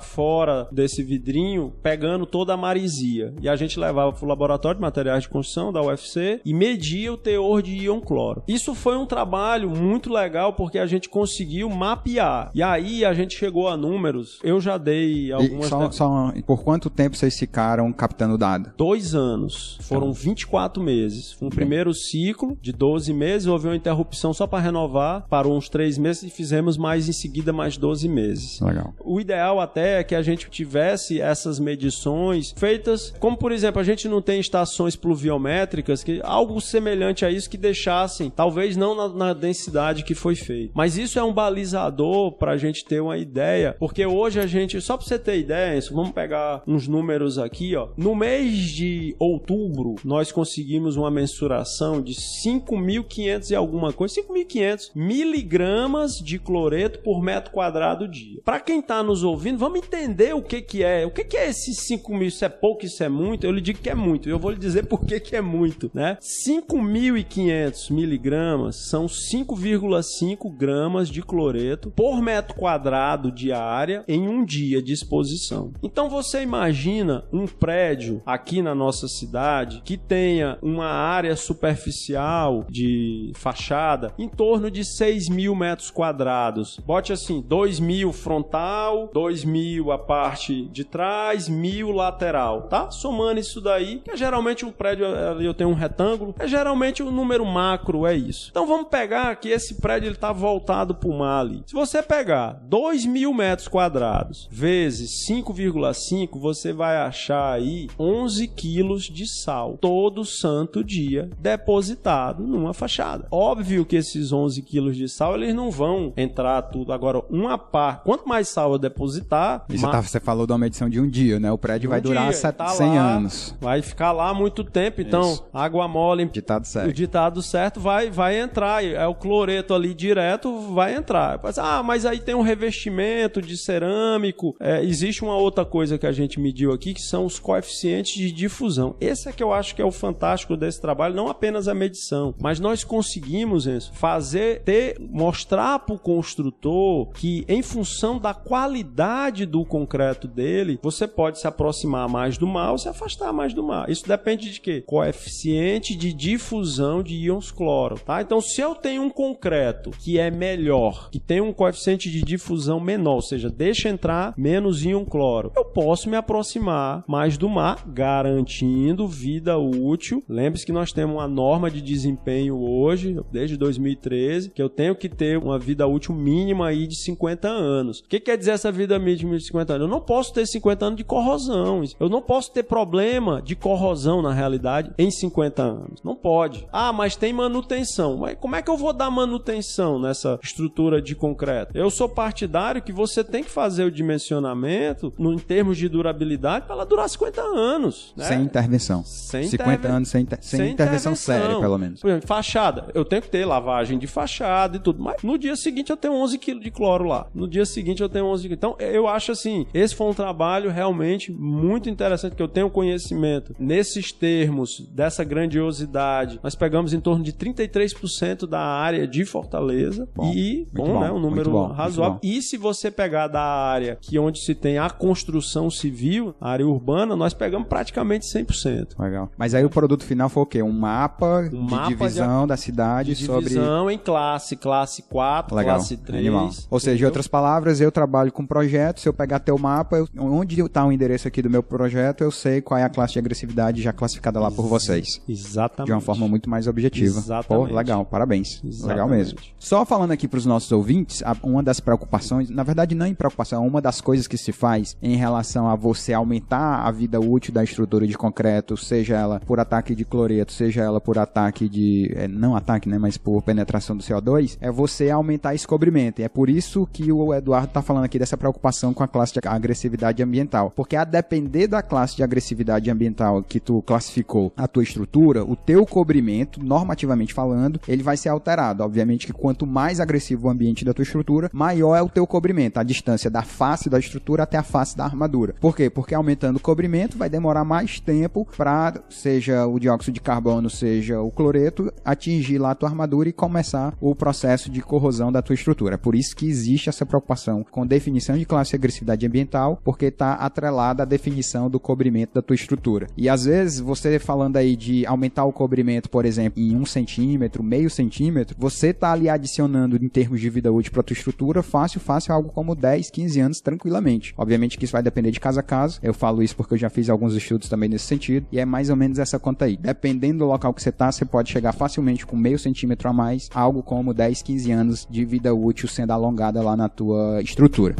fora desse vidrinho, pegando toda a marisia. E a gente levava pro laboratório de materiais de construção da UFC e media o teor de íon cloro. Isso foi um trabalho muito legal porque a gente conseguiu mapear. E aí a gente chegou a números. Eu já dei E algumas só, de- só- por quanto tempo vocês ficaram captando dado? dois anos. Foram 24 meses. Um primeiro ciclo de 12 meses, houve uma interrupção só para renovar, parou uns 3 meses e fizemos mais em seguida mais 12 meses. Legal. O ideal até é que a gente tivesse essas medições feitas, como por exemplo, a gente não tem estações pluviométricas, que algo semelhante a isso que deixassem, talvez não na, na densidade que foi feito. Mas isso é um balizador para a gente ter uma ideia, porque hoje a gente, só para você ter ideia, isso, vamos pegar uns números aqui, ó. No mês de outubro, nós conseguimos uma mensuração de 5.500 e alguma coisa, 5.500 miligramas de cloreto por metro quadrado dia. Para quem tá nos ouvindo, vamos entender o que que é. O que que é esses 5 mil? Isso é pouco, isso é muito? Eu lhe digo que é muito. Eu vou lhe dizer *laughs* por que que é muito, né? 5.500 miligramas são 5,5 gramas de cloreto por metro quadrado de área em um dia de exposição. Então você imagina um prédio aqui na nossa cidade que tenha uma área superficial de fachada em torno de 6 mil metros quadrados. Bote assim, 2 mil frontal, 2 mil a parte de trás, mil lateral, tá? Somando isso daí, que é geralmente um prédio eu tenho um retângulo, é geralmente o número macro é isso. Então vamos pegar que esse prédio ele tá voltado pro mar ali. Se você pegar 2 mil metros quadrados vezes 5,5, você vai achar aí 11 quilos de sal todo santo dia depositado numa fachada. Óbvio que esses 11 quilos de sal eles não vão entrar tudo. Agora, uma par, quanto mais sal eu depositar, E você, ma- tá- você falou de uma medição de um dia, né? O prédio vai um durar dia, set- tá 100 lá, anos. Vai ficar lá muito tempo, então Isso. água mole, Ditado o certo. ditado certo vai, vai entrar. É o cloreto ali direto, vai entrar. Ah, mas aí tem um revestimento de cerâmico. É, existe uma outra coisa que a gente mediu aqui, que são os coeficientes de difusão. Esse é que eu acho que é o fantástico desse trabalho, não apenas a medição, mas nós conseguimos Enzo, fazer, ter, mostrar para o construtor que em função da qualidade do concreto dele, você pode se aproximar mais do mar ou se afastar mais do mar. Isso depende de quê? Coeficiente de difusão de íons cloro, tá? Então, se eu tenho um concreto que é melhor, que tem um coeficiente de difusão menor, ou seja, deixa entrar menos íon cloro, eu posso me aproximar mais do mar, garantindo vida útil. Lembre-se que nós temos uma norma de desempenho hoje, desde 2013, que eu tenho que ter uma vida útil mínima aí de 50 anos. O que quer dizer essa vida mínima de 50 anos? Eu não posso ter 50 anos de corrosão. Eu não posso ter problema de corrosão, na realidade, em 50 anos. Não pode. Ah, mas tem manutenção. Mas como é que eu vou dar manutenção nessa estrutura de concreto? Eu sou partidário que você tem que fazer o dimensionamento no, em termos de durabilidade para ela durar 50 anos. Né? Sem intervenção. Sem 50 interven- anos sem, inter- sem intervenção séria, pelo menos. Por exemplo, fachada. Eu tenho que ter lavagem de fachada e tudo. Mas no dia seguinte eu tenho 11 quilos de cloro lá. No dia seguinte eu tenho 11 quilos. Então eu acho assim, esse foi um trabalho realmente muito interessante que eu tenho conhecimento nesses termos dessa grandiosidade. Nós pegamos em torno de 33% da área de Fortaleza Bom, e bom, bom, né, um número bom, razoável. E se você pegar da área que onde se tem a construção civil, a área urbana, nós pegamos praticamente 100%. Legal. Mas aí o produto final foi o quê? Um mapa Um de mapa de- divisão da cidade de sobre. divisão em classe, classe 4, Legal. classe 3. Animal. Ou seja, em outras palavras, eu trabalho com projeto. Se eu pegar teu mapa, eu- onde está o endereço aqui do meu projeto, eu sei qual é a classe de agressividade já classificada lá por vocês. Exatamente. De uma forma muito mais objetiva. Exatamente. Pô, legal, parabéns. Exatamente. Legal mesmo. Só falando aqui para os nossos ouvintes, uma das preocupações, na verdade não em preocupação, é uma das coisas que se faz em relação a você aumentar a vida útil da estrutura de concreto, seja ela por ataque de cloreto, seja ela por ataque de, é, não ataque, né, mas por penetração do CO2, é você aumentar esse cobrimento. E é por isso que o Eduardo está falando aqui dessa preocupação com a classe de agressividade ambiental. Porque a depender da classe de agressividade ambiental que tu classificou a tua estrutura, o teu cobrimento, normativamente falando, ele vai ser alterado. Obviamente que quanto mais agressivo o ambiente da tua estrutura, maior é o teu cobrimento, a distância da face da estrutura até a face da armadura. Por quê? Porque aumentando o cobrimento vai demorar mais tempo para, seja o dióxido de carbono, seja o cloreto, atingir lá a tua armadura e começar o processo de corrosão da tua estrutura. É por isso que existe essa preocupação com definição de classe de agressividade ambiental, porque está atrelada à definição do cobrimento da tua estrutura. E às vezes, você falando aí de aumentar o cobrimento, por exemplo, em um centímetro, meio centímetro, você está ali adicionando em termos de vida útil para tua estrutura, fácil, fácil, algo como 10, 15 anos tranquilamente. Obviamente que isso vai depender de casa a casa. Eu falo isso porque eu já fiz alguns estudos também nesse sentido. E é mais ou menos essa conta aí. Dependendo do local que você está, você pode chegar facilmente com meio centímetro a mais, algo como 10, 15 anos de vida útil sendo alongada lá na tua estrutura.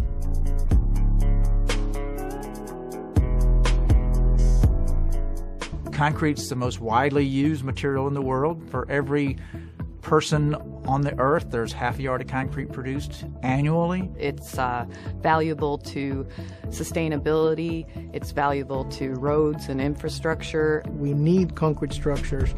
Concrete's the most widely used material in the world. For every person on the earth, there's half a yard of concrete produced annually. It's uh, valuable to sustainability, it's valuable to roads and infrastructure. We need concrete structures.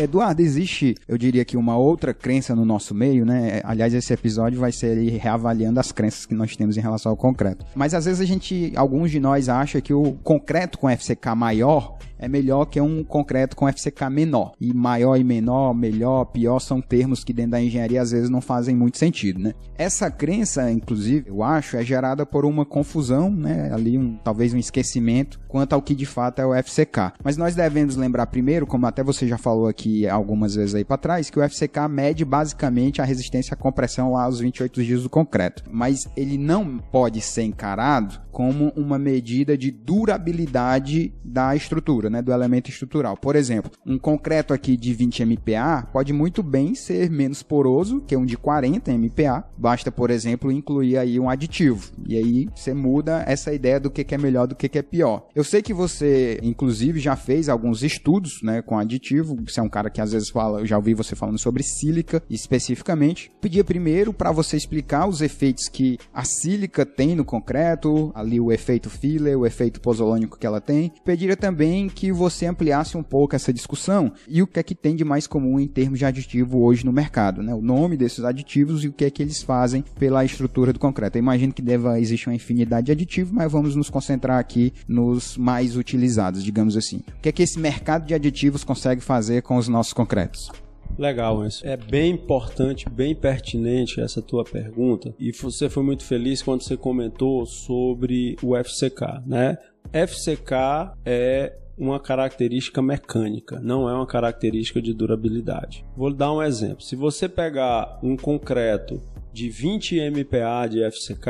Eduardo, existe, eu diria que uma outra crença no nosso meio, né? Aliás, esse episódio vai ser reavaliando as crenças que nós temos em relação ao concreto. Mas às vezes a gente, alguns de nós acha que o concreto com FCK maior é melhor que um concreto com FCK menor. E maior e menor, melhor, pior são termos que dentro da engenharia às vezes não fazem muito sentido, né? Essa crença, inclusive, eu acho, é gerada por uma confusão, né? Ali um, talvez um esquecimento quanto ao que de fato é o FCK. Mas nós devemos lembrar primeiro, como até você já falou aqui algumas vezes aí para trás, que o FCK mede basicamente a resistência à compressão lá aos 28 dias do concreto. Mas ele não pode ser encarado como uma medida de durabilidade da estrutura, né, do elemento estrutural. Por exemplo, um concreto aqui de 20 MPa pode muito bem ser menos poroso que um de 40 MPa. Basta, por exemplo, incluir aí um aditivo. E aí você muda essa ideia do que é melhor do que é pior. Eu sei que você, inclusive, já fez alguns estudos, né, com aditivo. Você é um cara que às vezes fala, eu já ouvi você falando sobre sílica especificamente. Pedia primeiro para você explicar os efeitos que a sílica tem no concreto, ali o efeito filler, o efeito pozolônico que ela tem. Pediria também que você ampliasse um pouco essa discussão e o que é que tem de mais comum em termos de aditivo hoje no mercado, né? O nome desses aditivos e o que é que eles fazem pela estrutura do concreto. Eu imagino que deva existir uma infinidade de aditivos, mas vamos nos concentrar aqui nos mais utilizados, digamos assim. O que é que esse mercado de aditivos consegue fazer com os nossos concretos? Legal, isso. É bem importante, bem pertinente essa tua pergunta. E você foi muito feliz quando você comentou sobre o FCK, né? FCK é uma característica mecânica, não é uma característica de durabilidade. Vou dar um exemplo. Se você pegar um concreto de 20 MPa de FCK,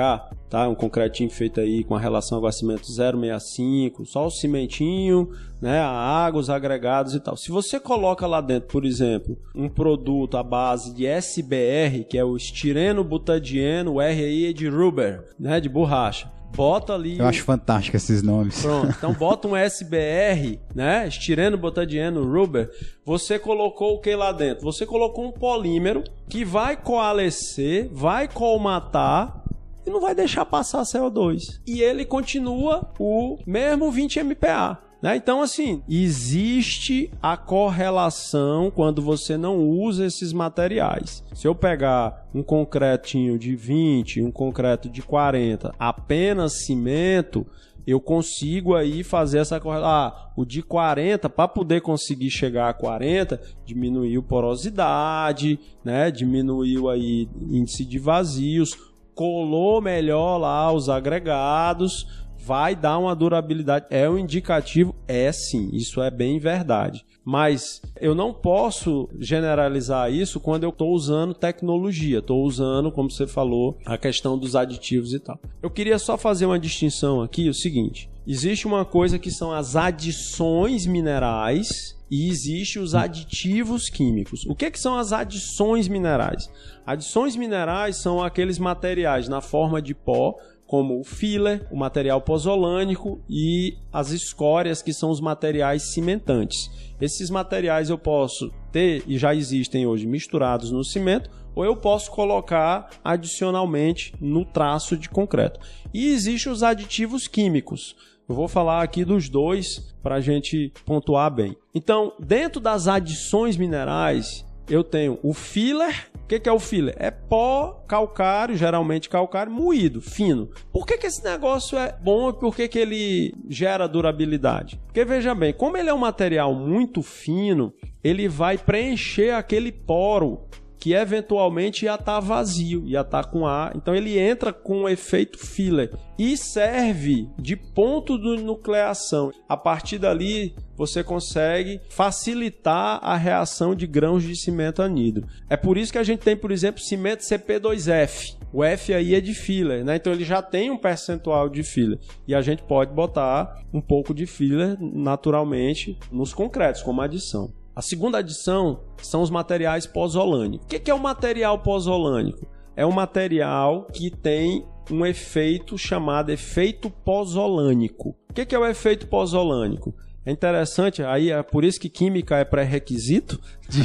tá? Um concretinho feito aí com a relação água-cimento 0,65, só o cimentinho, né? A água, os agregados e tal. Se você coloca lá dentro, por exemplo, um produto à base de SBR, que é o estireno butadieno, o R aí é de rubber, né? De borracha bota ali. Eu acho fantástico esses nomes. Pronto. Então *laughs* bota um SBR, né? Estireno, botadieno, rubber. Você colocou o que lá dentro? Você colocou um polímero que vai coalescer, vai colmatar e não vai deixar passar CO2. E ele continua o mesmo 20 MPa. Né? Então, assim, existe a correlação quando você não usa esses materiais. Se eu pegar um concretinho de 20, um concreto de 40, apenas cimento, eu consigo aí fazer essa correlação. Ah, o de 40, para poder conseguir chegar a 40, diminuiu porosidade, né? Diminuiu aí índice de vazios, colou melhor lá os agregados, vai dar uma durabilidade. É um indicativo? É sim, isso é bem verdade. Mas eu não posso generalizar isso quando eu estou usando tecnologia, estou usando, como você falou, a questão dos aditivos e tal. Eu queria só fazer uma distinção aqui, o seguinte: existe uma coisa que são as adições minerais e existe os aditivos químicos. O que, que são as adições minerais? Adições minerais são aqueles materiais na forma de pó como o filler, o material pozolânico e as escórias, que são os materiais cimentantes. Esses materiais eu posso ter, e já existem hoje, misturados no cimento, ou eu posso colocar adicionalmente no traço de concreto. E existem os aditivos químicos. Eu vou falar aqui dos dois para a gente pontuar bem. Então, dentro das adições minerais, eu tenho o filler. O que, que, é o filler? É pó calcário, geralmente calcário, moído, fino. Por que, que esse negócio é bom e por que, que ele gera durabilidade? Porque veja bem, como ele é um material muito fino, ele vai preencher aquele poro que eventualmente ia estar tá vazio, ia estar tá com ar. Então ele entra com um efeito filler e serve de ponto de nucleação. A partir dali você consegue facilitar a reação de grãos de cimento anidro. É por isso que a gente tem, por exemplo, cimento CP2F. O F aí é de filler, né? Então ele já tem um percentual de filler. E a gente pode botar um pouco de filler naturalmente nos concretos, como adição. A segunda adição são os materiais pozolânicos. O que é o material pozolânico? É um material que tem um efeito chamado efeito pozolânico. O que é o efeito pozolânico? É interessante, aí é por isso que química é pré-requisito de,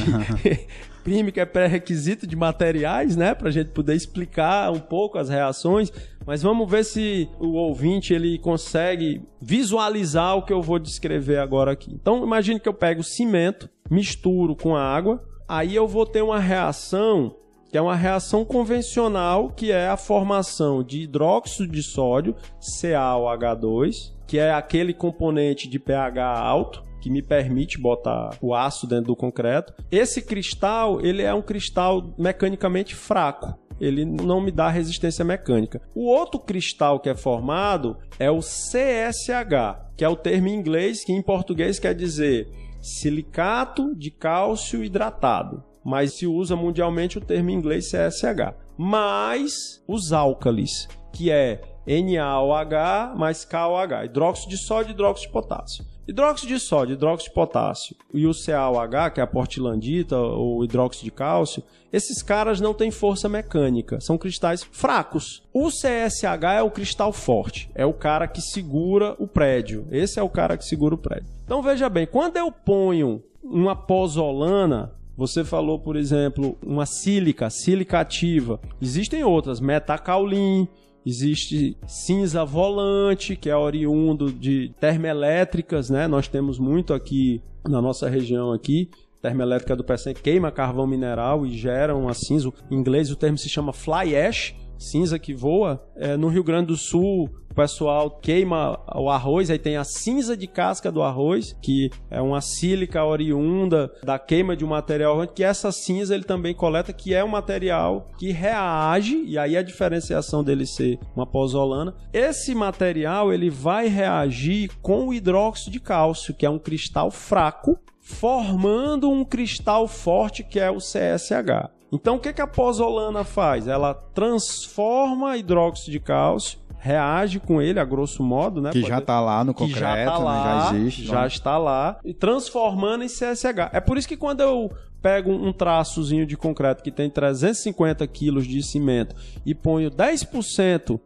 *laughs* química é pré-requisito de materiais, né? Para a gente poder explicar um pouco as reações. Mas vamos ver se o ouvinte ele consegue visualizar o que eu vou descrever agora aqui. Então, imagine que eu pego cimento, misturo com água, aí eu vou ter uma reação que é uma reação convencional, que é a formação de hidróxido de sódio, CaOH2, que é aquele componente de pH alto, que me permite botar o aço dentro do concreto. Esse cristal, ele é um cristal mecanicamente fraco. Ele não me dá resistência mecânica. O outro cristal que é formado é o CSH, que é o termo em inglês que em português quer dizer silicato de cálcio hidratado, mas se usa mundialmente o termo em inglês CSH. Mais os álcalis, que é NaOH mais KOH, hidróxido de sódio e hidróxido de potássio. Hidróxido de sódio, hidróxido de potássio e o CaOH, que é a portlandita ou hidróxido de cálcio, esses caras não têm força mecânica, são cristais fracos. O CSH é o cristal forte, é o cara que segura o prédio. Esse é o cara que segura o prédio. Então veja bem, quando eu ponho uma pozolana, você falou, por exemplo, uma sílica, sílica ativa. Existem outras, metacaulim, Existe cinza volante, que é oriundo de termoelétricas, né? Nós temos muito aqui na nossa região aqui. Termoelétrica do Pecém queima carvão mineral e gera uma cinza. Em inglês o termo se chama fly ash, cinza que voa. É, no Rio Grande do Sul, o pessoal queima o arroz, aí tem a cinza de casca do arroz, que é uma sílica oriunda da queima de um material, que essa cinza ele também coleta, que é um material que reage, e aí a diferenciação dele ser uma pozolana. Esse material ele vai reagir com o hidróxido de cálcio, que é um cristal fraco, formando um cristal forte que é o CSH. Então o que, que a pozolana faz? Ela transforma hidróxido de cálcio reage com ele, a grosso modo, né? Que já está lá no concreto, já, tá lá, né? já existe. Já está lá, e transformando em CSH. É por isso que quando eu pego um traçozinho de concreto que tem 350 quilos de cimento e ponho 10%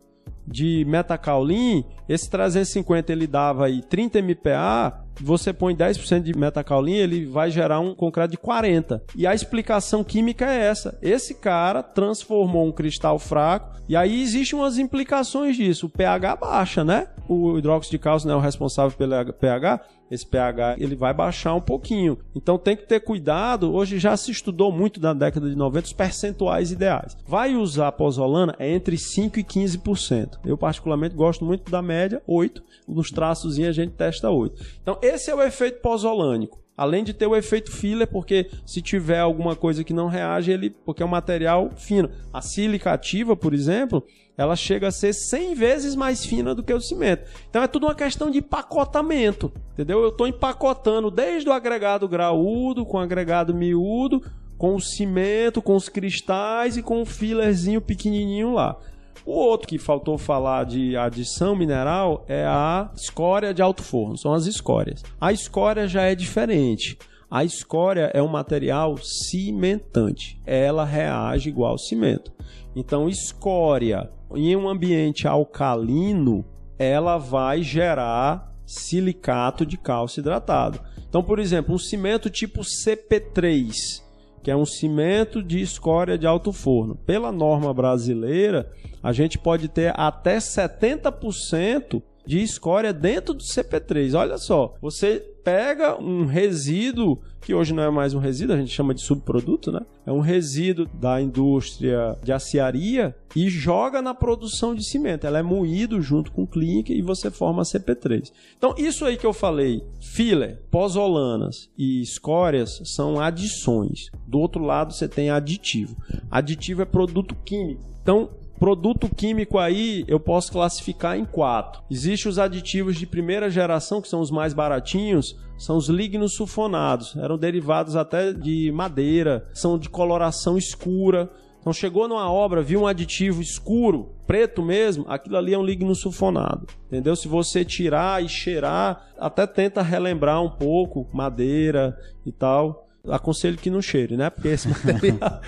de metacaulim, esse 350 ele dava aí 30 MPa, você põe 10% de metacaulim, ele vai gerar um concreto de 40. E a explicação química é essa. Esse cara transformou um cristal fraco e aí existem umas implicações disso. O pH baixa, né? O hidróxido de cálcio não é o responsável pelo pH, esse pH ele vai baixar um pouquinho. Então tem que ter cuidado. Hoje já se estudou muito na década de 90 os percentuais ideais. Vai usar pozolana é entre 5 e 15%. Eu particularmente gosto muito da média 8. Nos traços a gente testa 8. Então esse é o efeito pozolânico. Além de ter o efeito filler, porque se tiver alguma coisa que não reage, ele porque é um material fino. A sílica ativa, por exemplo, ela chega a ser 100 vezes mais fina do que o cimento. Então é tudo uma questão de empacotamento, entendeu? Eu estou empacotando desde o agregado graúdo, com o agregado miúdo, com o cimento, com os cristais e com o fillerzinho pequenininho lá. O outro que faltou falar de adição mineral é a escória de alto forno, são as escórias. A escória já é diferente. A escória é um material cimentante. Ela reage igual ao cimento. Então, escória em um ambiente alcalino, ela vai gerar silicato de cálcio hidratado. Então, por exemplo, um cimento tipo CP3, que é um cimento de escória de alto forno. Pela norma brasileira, a gente pode ter até 70% de escória dentro do CP3. Olha só, você pega um resíduo, que hoje não é mais um resíduo, a gente chama de subproduto, né? É um resíduo da indústria de aciaria e joga na produção de cimento. Ela é moído junto com clínica e você forma CP3. Então, isso aí que eu falei, filler, pozolanas e escórias são adições. Do outro lado, você tem aditivo. Aditivo é produto químico. Então, Produto químico aí eu posso classificar em quatro. Existem os aditivos de primeira geração, que são os mais baratinhos, são os lignos sulfonados. Eram derivados até de madeira, são de coloração escura. Então chegou numa obra, viu um aditivo escuro, preto mesmo, aquilo ali é um ligno sulfonado. Entendeu? Se você tirar e cheirar, até tenta relembrar um pouco madeira e tal aconselho que não cheire, né? Porque esse *laughs* material.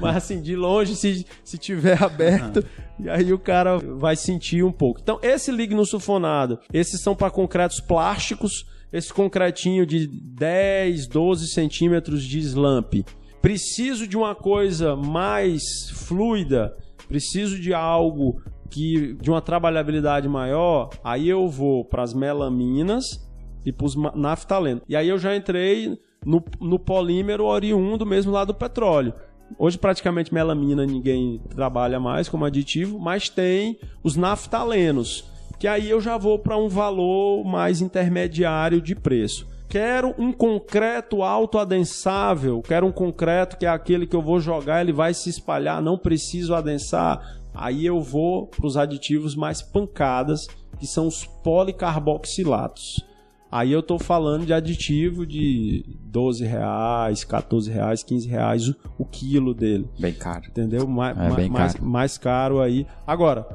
Mas assim, de longe, se, se tiver aberto, uhum. e aí o cara vai sentir um pouco. Então, esse ligno sulfonado, esses são para concretos plásticos, esse concretinho de 10, 12 centímetros de slump. Preciso de uma coisa mais fluida, preciso de algo que de uma trabalhabilidade maior, aí eu vou para as melaminas e para os naftalenos. E aí eu já entrei no, no polímero oriundo mesmo lá do petróleo. Hoje praticamente melamina ninguém trabalha mais como aditivo, mas tem os naftalenos, que aí eu já vou para um valor mais intermediário de preço. Quero um concreto autoadensável, quero um concreto que é aquele que eu vou jogar, ele vai se espalhar, não preciso adensar. Aí eu vou para os aditivos mais pancadas, que são os policarboxilatos. Aí eu tô falando de aditivo de 12 reais, 14 reais, 15 reais o, o quilo dele. Bem caro. Entendeu? Mais, é, bem mais, caro. mais caro aí. Agora,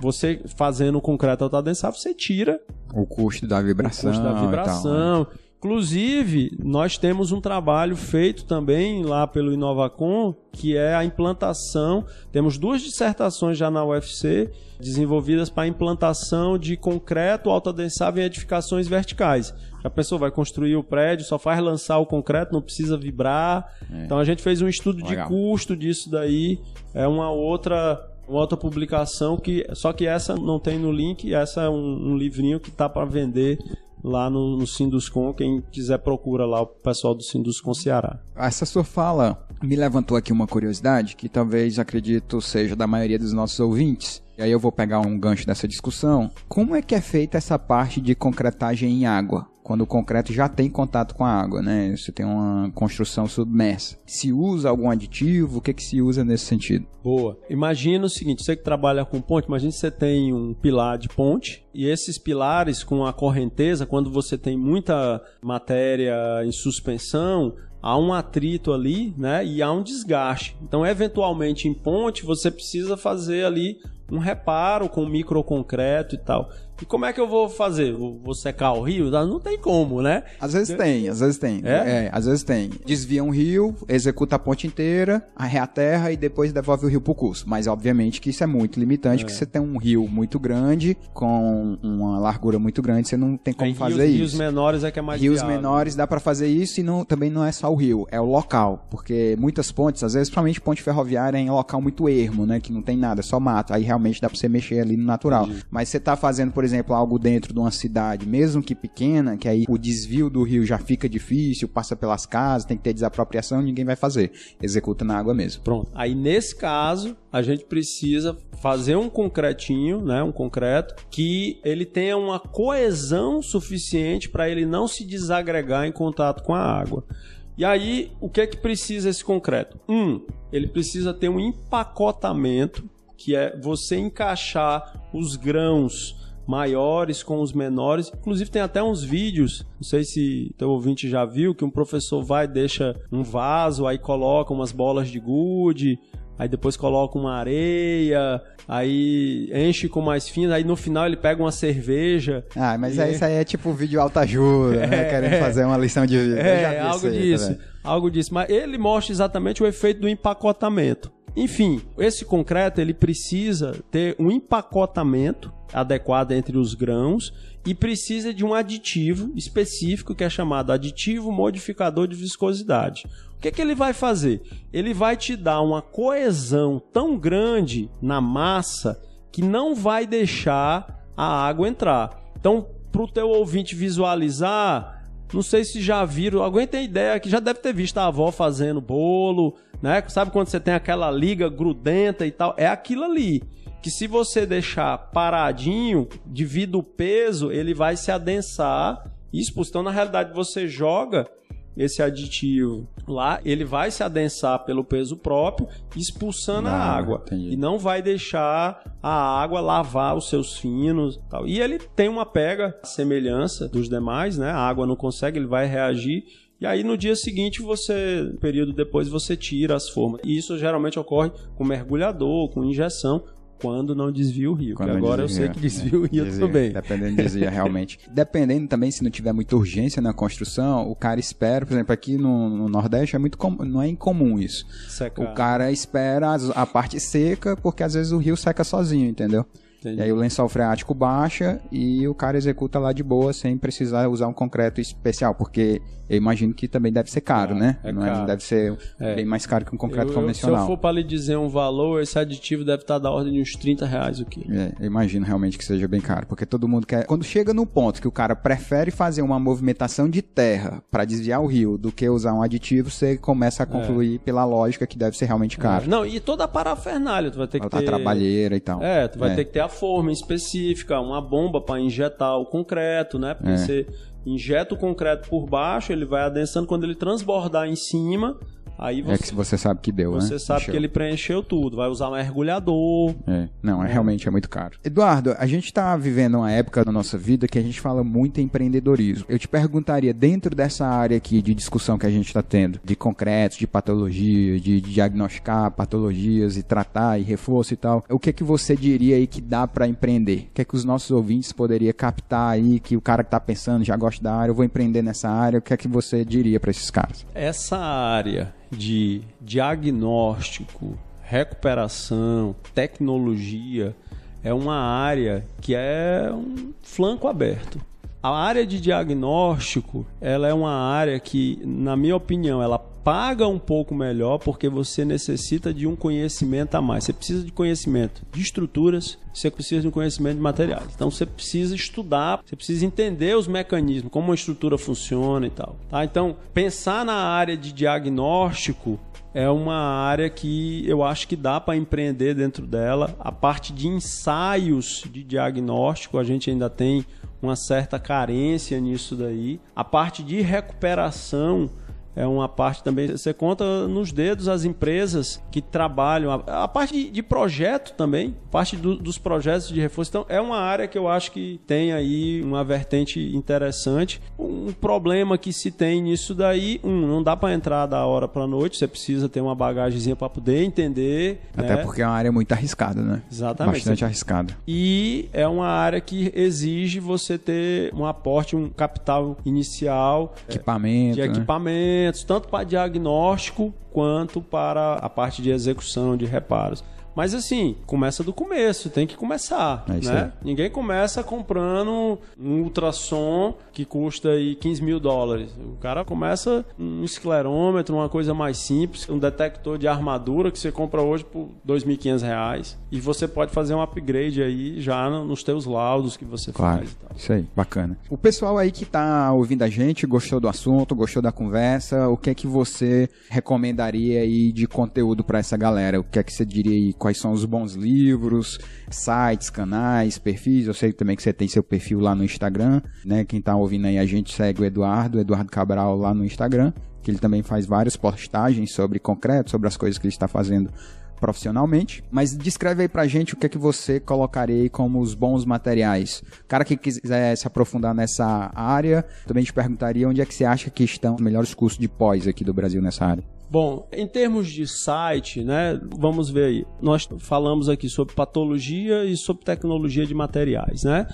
você fazendo concreto autoadensável, você tira o custo da vibração. O custo da vibração. Inclusive, nós temos um trabalho feito também lá pelo Inovacom, que é a implantação. Temos duas dissertações já na UFC desenvolvidas para a implantação de concreto autoadensável em edificações verticais. A pessoa vai construir o prédio, só faz lançar o concreto, não precisa vibrar. É. Então a gente fez um estudo Legal. de custo disso daí. É uma outra uma outra publicação que só que essa não tem no link, essa é um, um livrinho que está para vender lá no, no Sinduscom. Quem quiser procura lá o pessoal do Sinduscom Ceará. Essa sua fala me levantou aqui uma curiosidade que talvez acredito seja da maioria dos nossos ouvintes. E aí eu vou pegar um gancho dessa discussão. Como é que é feita essa parte de concretagem em água? Quando o concreto já tem contato com a água, né? Você tem uma construção submersa. Se usa algum aditivo? O que, que se usa nesse sentido? Boa. Imagina o seguinte: você que trabalha com ponte, imagine que você tem um pilar de ponte e esses pilares com a correnteza, quando você tem muita matéria em suspensão, há um atrito ali, né? E há um desgaste. Então, eventualmente, em ponte, você precisa fazer ali um reparo com microconcreto e tal. E como é que eu vou fazer? Vou, secar o rio? Não tem como, né? Às vezes tem, às vezes tem. É? é? às vezes tem. Desvia um rio, executa a ponte inteira, arreia a terra e depois devolve o rio pro curso. Mas obviamente que isso é muito limitante, é. que você tem um rio muito grande, com uma largura muito grande, você não tem como rios, fazer isso. Rios menores é que é mais Rios viável. menores dá para fazer isso e não, também não é só o rio, é o local. Porque muitas pontes, às vezes, principalmente ponte ferroviária, é em local muito ermo, né? Que não tem nada, só mato. Aí realmente dá pra você mexer ali no natural. Entendi. Mas você tá fazendo, por exemplo, algo dentro de uma cidade, mesmo que pequena, que aí o desvio do rio já fica difícil, passa pelas casas, tem que ter desapropriação, ninguém vai fazer. Executa na água mesmo. Pronto. Aí nesse caso, a gente precisa fazer um concretinho, né, um concreto que ele tenha uma coesão suficiente para ele não se desagregar em contato com a água. E aí, o que é que precisa esse concreto? Um, ele precisa ter um empacotamento que é você encaixar os grãos maiores com os menores. Inclusive tem até uns vídeos, não sei se teu ouvinte já viu, que um professor vai deixa um vaso, aí coloca umas bolas de gude, aí depois coloca uma areia, aí enche com mais fino, aí no final ele pega uma cerveja. Ah, mas aí, isso aí é tipo vídeo alta ajuda, *laughs* é, né? Querendo é, fazer uma lição de vida. É, algo aí, disso. Tá algo disso. Mas ele mostra exatamente o efeito do empacotamento. Enfim, esse concreto ele precisa ter um empacotamento adequado entre os grãos e precisa de um aditivo específico que é chamado aditivo modificador de viscosidade. O que, que ele vai fazer? Ele vai te dar uma coesão tão grande na massa que não vai deixar a água entrar. Então, para o teu ouvinte visualizar, não sei se já viram, alguém tem ideia que já deve ter visto a avó fazendo bolo, né? Sabe quando você tem aquela liga grudenta e tal? É aquilo ali. Que se você deixar paradinho, devido o peso, ele vai se adensar e expulsar. Então, na realidade, você joga esse aditivo lá, ele vai se adensar pelo peso próprio, expulsando a Ah, água. entendi. E não vai deixar a água lavar os seus finos e tal. E ele tem uma pega semelhança dos demais, né? A água não consegue, ele vai reagir. E aí no dia seguinte você, um período depois, você tira as formas. E isso geralmente ocorre com mergulhador, com injeção, quando não desvia o rio. Quando Porque agora desvia, eu sei que desvia o rio Desvia, também. Dependendo, desvia *laughs* realmente. Dependendo também, se não tiver muita urgência na construção, o cara espera, por exemplo, aqui no, no Nordeste é muito com- não é incomum isso. Secar. O cara espera as- a parte seca, porque às vezes o rio seca sozinho, entendeu? Entendi. E aí o lençol freático baixa e o cara executa lá de boa sem precisar usar um concreto especial, porque eu imagino que também deve ser caro, É, né? é não, é- deve ser É. bem mais caro que um concreto Eu- eu- se eu convencional. for para lhe dizer um valor, esse aditivo deve estar da ordem de uns 30 reais o quilo. É, eu imagino realmente que seja bem caro, porque todo mundo quer. Quando chega no ponto que o cara prefere fazer uma movimentação de terra para desviar o rio do que usar um aditivo, você começa a concluir pela lógica que deve ser realmente caro. Não, e toda a parafernália, tu vai ter que A ter... trabalheira e tal. É, tu vai ter que ter a forma específica, uma bomba para injetar o concreto, né? Porque É. você injeta o concreto por baixo, ele vai adensando, quando ele transbordar em cima, aí É você, que você sabe que deu, né? você sabe Encheu. que ele preencheu tudo. Vai usar mergulhador. É. Não, é, realmente é muito caro. Eduardo, a gente tá vivendo uma época da nossa vida que a gente fala muito em empreendedorismo. Eu te perguntaria, dentro dessa área aqui de discussão que a gente está tendo, de concretos, de patologia, de diagnosticar patologias e tratar e reforço e tal, o que é que você diria aí que dá para empreender? O que é que os nossos ouvintes poderiam captar aí que o cara que tá pensando, já gosta da área, eu vou empreender nessa área, o que é que você diria para esses caras? Essa área de diagnóstico, recuperação, tecnologia é uma área que é um flanco aberto. A área de diagnóstico, ela é uma área que, na minha opinião, ela paga um pouco melhor porque você necessita de um conhecimento a mais. Você precisa de conhecimento de estruturas, você precisa de um conhecimento de materiais. Então você precisa estudar, você precisa entender os mecanismos, como uma estrutura funciona e tal. Tá? Então, pensar na área de diagnóstico é uma área que eu acho que dá para empreender dentro dela. A parte de ensaios de diagnóstico, a gente ainda tem uma certa carência nisso daí. A parte de recuperação é uma parte também. Você conta nos dedos as empresas que trabalham. A, a parte de, projeto também, parte do- dos projetos de reforço. Então, é uma área que eu acho que tem aí uma vertente interessante. Um problema que se tem nisso daí, um, não dá para entrar da hora para noite. Você precisa ter uma bagagemzinha para poder entender. Até né? porque é uma área muito arriscada, né? Exatamente. Bastante arriscada. E é uma área que exige você ter um aporte, um capital inicial Equipamento, de né? Tanto para diagnóstico quanto para a parte de execução de reparos. Mas assim, começa do começo, tem que começar, É isso né? Ninguém começa comprando um ultrassom que custa aí 15 mil dólares. O cara começa um esclerômetro, uma coisa mais simples, um detector de armadura que você compra hoje por 2.500 reais. E você pode fazer um upgrade aí já no- nos teus laudos que você Claro, faz e tal. isso aí, bacana. O pessoal aí que tá ouvindo a gente, gostou do assunto, gostou da conversa, o que é que você recomendaria aí de conteúdo pra essa galera? O que é que você diria aí? Quais são os bons livros, sites, canais, perfis? Eu sei também que você tem seu perfil lá no Instagram, né? Quem tá ouvindo aí a gente segue o Eduardo, Eduardo Cabral lá no Instagram, que ele também faz várias postagens sobre concreto, sobre as coisas que ele está fazendo profissionalmente, mas descreve aí pra gente o que é que você colocaria aí como os bons materiais. O cara que quiser se aprofundar nessa área, também te perguntaria onde é que você acha que estão os melhores cursos de pós aqui do Brasil nessa área. Bom, em termos de site, né, vamos ver aí. Nós falamos aqui sobre patologia e sobre tecnologia de materiais, né?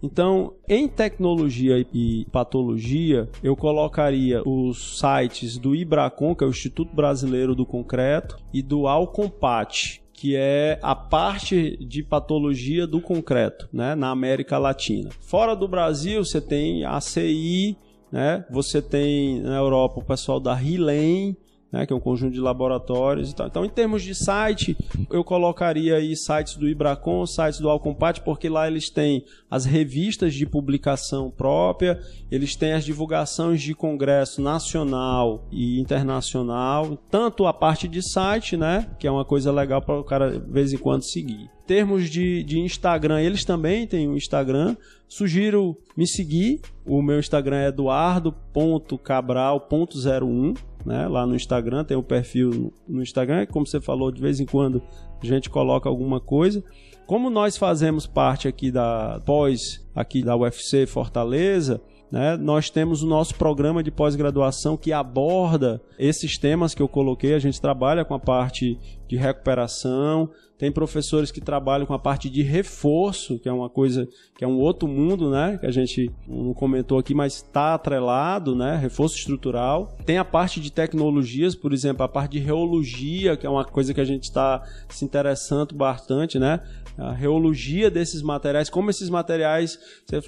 Então, em tecnologia e patologia, eu colocaria os sites do IBRACON, que é o Instituto Brasileiro do Concreto, e do Alcompat, que é a parte de patologia do concreto, né, na América Latina. Fora do Brasil, você tem a CI, né, você tem na Europa o pessoal da Rilem, né, que é um conjunto de laboratórios e tal. Então, em termos de site, eu colocaria aí sites do Ibracon, sites do Alcompat, porque lá eles têm as revistas de publicação própria, eles têm as divulgações de congresso nacional e internacional, tanto a parte de site, né, que é uma coisa legal para o cara de vez em quando seguir. Em termos de, de Instagram, eles também têm um Instagram. Sugiro me seguir. O meu Instagram é eduardo.cabral.01 né? Lá no Instagram tem o um perfil no Instagram, como você falou, de vez em quando a gente coloca alguma coisa. Como nós fazemos parte aqui da pós aqui da UFC Fortaleza, né, nós temos o nosso programa de pós-graduação que aborda esses temas que eu coloquei. A gente trabalha com a parte de recuperação, tem professores que trabalham com a parte de reforço, que é uma coisa que é um outro mundo, né? Que a gente não comentou aqui, mas está atrelado, né? Reforço estrutural. Tem a parte de tecnologias, por exemplo, a parte de reologia, que é uma coisa que a gente está se interessando bastante, né? A reologia desses materiais, como esses materiais,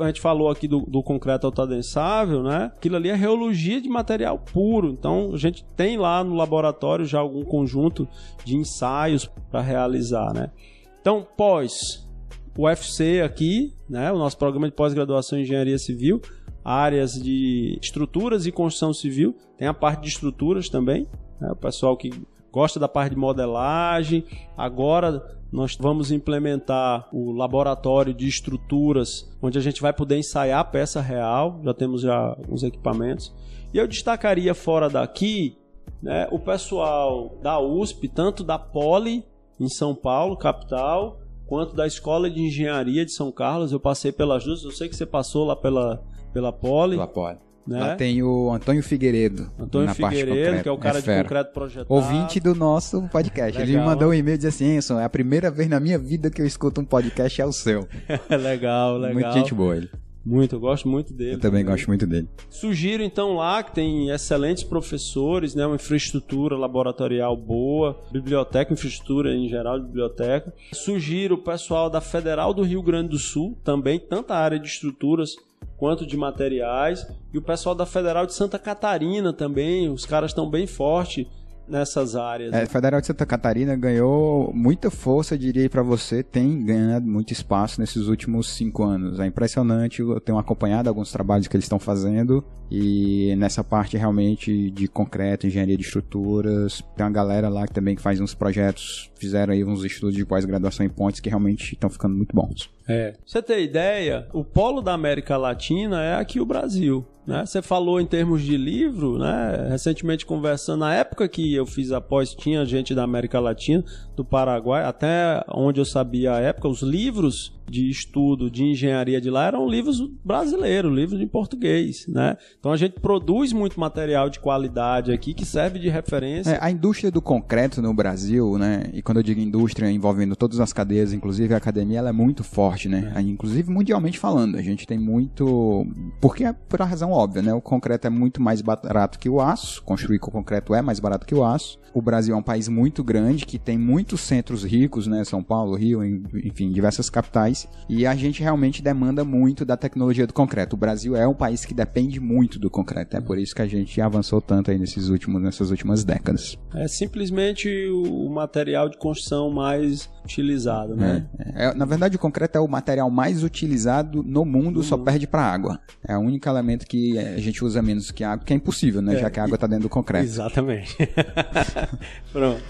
a gente falou aqui do, do concreto autodensável, né? Aquilo ali é reologia de material puro. Então, a gente tem lá no laboratório já algum conjunto de ensaios para realizar, né? Então, pós o UFC aqui, né, o nosso programa de pós-graduação em engenharia civil, áreas de estruturas e construção civil, tem a parte de estruturas também, né, o pessoal que gosta da parte de modelagem. Agora nós vamos implementar o laboratório de estruturas, onde a gente vai poder ensaiar a peça real, já temos já alguns equipamentos. E eu destacaria fora daqui né, o pessoal da USP, tanto da Poli, em São Paulo, capital, quanto da Escola de Engenharia de São Carlos. Eu passei pelas duas, eu sei que você passou lá pela, pela Poli. Pela Poli. Né? Lá tem o Antônio Figueiredo. Antônio Figueiredo, que é o cara é de concreto projetado. Ouvinte do nosso podcast. Legal. Ele me mandou um e-mail e disse assim: é a primeira vez na minha vida que eu escuto um podcast é o seu. legal, *laughs* legal. Muita gente boa ele. Muito, eu gosto muito dele. Eu também, também, gosto muito dele. Sugiro então lá que tem excelentes professores, né, uma infraestrutura laboratorial boa, biblioteca, infraestrutura em geral de biblioteca. Sugiro o pessoal da Federal do Rio Grande do Sul, também tanta área de estruturas quanto de materiais, e o pessoal da Federal de Santa Catarina também, os caras estão bem fortes nessas áreas. É, Federal de Santa Catarina ganhou muita força, diria para você, tem ganhado muito espaço nesses últimos cinco anos. É impressionante, eu tenho acompanhado alguns trabalhos que eles estão fazendo e nessa parte realmente de concreto, engenharia de estruturas, tem uma galera lá que também faz uns projetos, fizeram aí uns estudos de pós-graduação em pontes que realmente estão ficando muito bons. É. Você ter ideia, o polo da América Latina é aqui o Brasil. Né? Você falou em termos de livro, né? recentemente conversando, na época que eu fiz a pós, tinha gente da América Latina, do Paraguai, até onde eu sabia a época, os livros de estudo de engenharia de lá eram livros brasileiros, livros em português, né? Então a gente produz muito material de qualidade aqui que serve de referência. É, a indústria do concreto no Brasil, né? E quando eu digo indústria envolvendo todas as cadeias, inclusive a academia, ela é muito forte, né? É. Inclusive mundialmente falando, a gente tem muito, porque é por a razão óbvia, né? O concreto é muito mais barato que o aço, construir com concreto é mais barato que o aço. O Brasil é um país muito grande que tem muitos centros ricos, né? São Paulo, Rio, enfim, diversas capitais. E a gente realmente demanda muito da tecnologia do concreto. O Brasil é um país que depende muito do concreto. É por isso que a gente avançou tanto aí nesses últimos, nessas últimas décadas. É simplesmente o material de construção mais utilizado, né? É, é, na verdade, o concreto é o material mais utilizado no mundo, uhum. só perde para água. É o único elemento que a gente usa menos que água, que é impossível, né? É, Já que a água está dentro do concreto. Exatamente. *laughs* Pronto.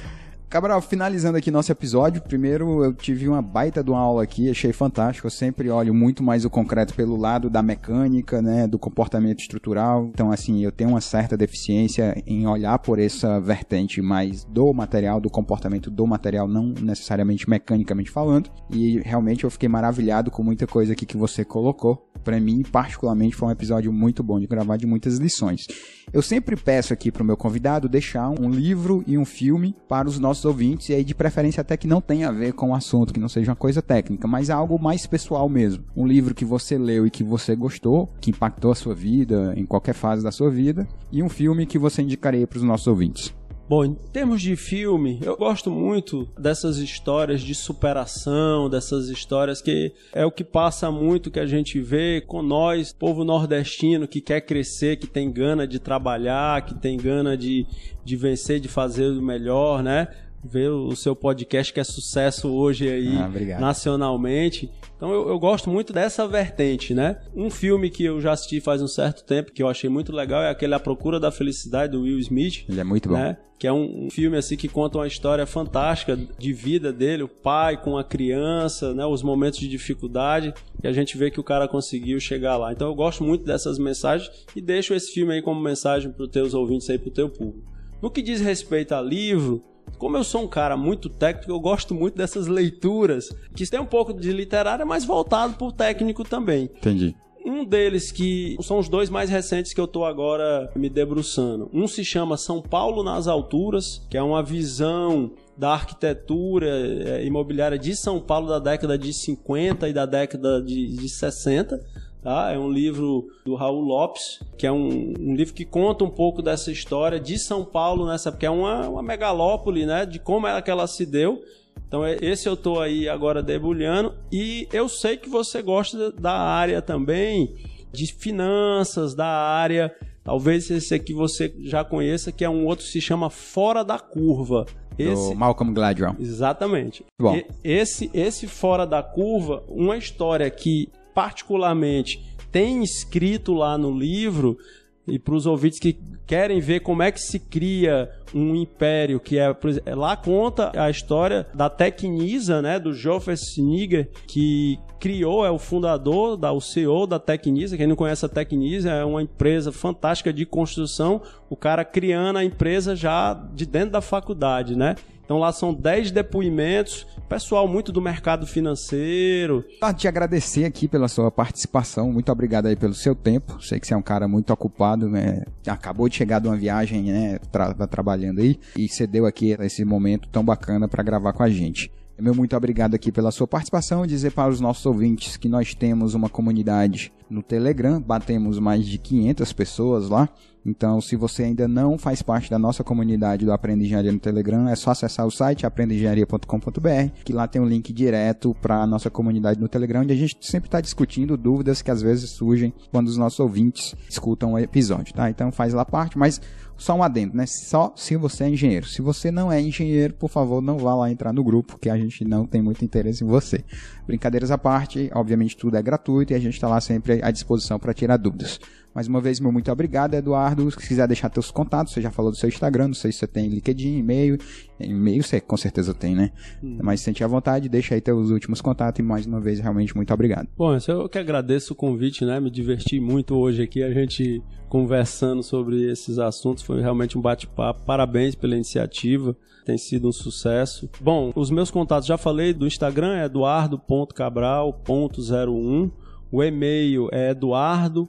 Cabral, finalizando aqui nosso episódio, primeiro eu tive uma baita de uma aula aqui, achei fantástico. Eu sempre olho muito mais o concreto pelo lado da mecânica, né, do comportamento estrutural. Então, assim, eu tenho uma certa deficiência em olhar por essa vertente mais do material, do comportamento do material, não necessariamente mecanicamente falando. E realmente eu fiquei maravilhado com muita coisa aqui que você colocou. Para mim, particularmente, foi um episódio muito bom de gravar de muitas lições. Eu sempre peço aqui para o meu convidado deixar um livro e um filme para os nossos nossos ouvintes, e aí de preferência até que não tenha a ver com o assunto, que não seja uma coisa técnica, mas algo mais pessoal mesmo. Um livro que você leu e que você gostou, que impactou a sua vida, em qualquer fase da sua vida, e um filme que você indicaria para os nossos ouvintes. Bom, em termos de filme, eu gosto muito dessas histórias de superação, dessas histórias que é o que passa muito que a gente vê com nós, povo nordestino que quer crescer, que tem gana de trabalhar, que tem gana de, de vencer, de fazer o melhor, né? Ver o seu podcast que é sucesso hoje aí ah, nacionalmente. Então eu, eu, gosto muito dessa vertente, né? Um filme que eu já assisti faz um certo tempo, que eu achei muito legal, é aquele A Procura da Felicidade, do Will Smith. Ele é muito bom. Né? Que é um, um filme assim que conta uma história fantástica de vida dele, o pai com a criança, né? Os momentos de dificuldade, e a gente vê que o cara conseguiu chegar lá. Então eu gosto muito dessas mensagens e deixo esse filme aí como mensagem para os teus ouvintes aí, para o teu público. No que diz respeito a livro, como eu sou um cara muito técnico, eu gosto muito dessas leituras, que tem um pouco de literária, mas voltado para o técnico também. Entendi. Um deles que são os dois mais recentes que eu estou agora me debruçando. Um se chama São Paulo nas Alturas, que é uma visão da arquitetura é, imobiliária de São Paulo da década de 50 e da década de, de 60 Tá? É um livro do Raul Lopes, que é um, um, livro que conta um pouco dessa história de São Paulo nessa, porque é uma, uma megalópole, né? De como é que ela se deu. Então é, esse eu estou aí agora debulhando e eu sei que você gosta da área também de finanças, da área, talvez esse aqui você já conheça, que é um outro que se chama Fora da Curva. Esse, do Malcolm Gladwell. Exatamente. Bom. E, esse, esse Fora da Curva, uma história que particularmente tem escrito lá no livro e para os ouvintes que querem ver como é que se cria um império, que é, lá conta a história da Tecnisa, né, do Joseph Sniger, que criou, é o fundador, da, o CEO da Tecnisa. Quem não conhece a Tecnisa, é uma empresa fantástica de construção. O cara criando a empresa já de dentro da faculdade, né? Então lá são 10 depoimentos, pessoal muito do mercado financeiro. Ah, te agradecer aqui pela sua participação, muito obrigado aí pelo seu tempo. Sei que você é um cara muito ocupado, né? acabou de chegar de uma viagem, né? Tra tá trabalhando aí e cedeu aqui esse momento tão bacana para gravar com a gente. Meu muito obrigado aqui pela sua participação. Dizer para os nossos ouvintes que nós temos uma comunidade no Telegram, batemos mais de 500 pessoas lá. Então, se você ainda não faz parte da nossa comunidade do Aprenda Engenharia no Telegram, é só acessar o site aprendaengenharia.com.br, que lá tem um link direto para a nossa comunidade no Telegram, onde a gente sempre está discutindo dúvidas que às vezes surgem quando os nossos ouvintes escutam o episódio, tá? Então faz lá parte, mas só um adendo, né? Só se você é engenheiro. Se você não é engenheiro, por favor, não vá lá entrar no grupo, que a gente não tem muito interesse em você. Brincadeiras à parte, obviamente tudo é gratuito e a gente está lá sempre à disposição para tirar dúvidas. Mais uma vez, meu muito obrigado, Eduardo. Se quiser deixar teus contatos, você já falou do seu Instagram, não sei se você tem LinkedIn, e-mail. E-mail você com certeza tem, né? Hum. Mas sente à vontade, deixa aí teus últimos contatos e mais uma vez, realmente, muito obrigado. Bom, eu que agradeço o convite, né? Me diverti muito hoje aqui, a gente conversando sobre esses assuntos. Foi realmente um bate-papo. Parabéns pela iniciativa tem sido um sucesso. Bom, os meus contatos já falei do Instagram é eduardo.cabral.01, o e-mail é eduardo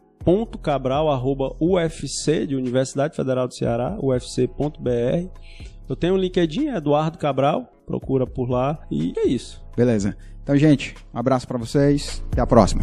cabral@ufc de Universidade Federal do Ceará, ufc.br. Eu tenho um LinkedIn, Eduardo Cabral, procura por lá e é isso. Beleza. Então, gente, um abraço para vocês, até a próxima.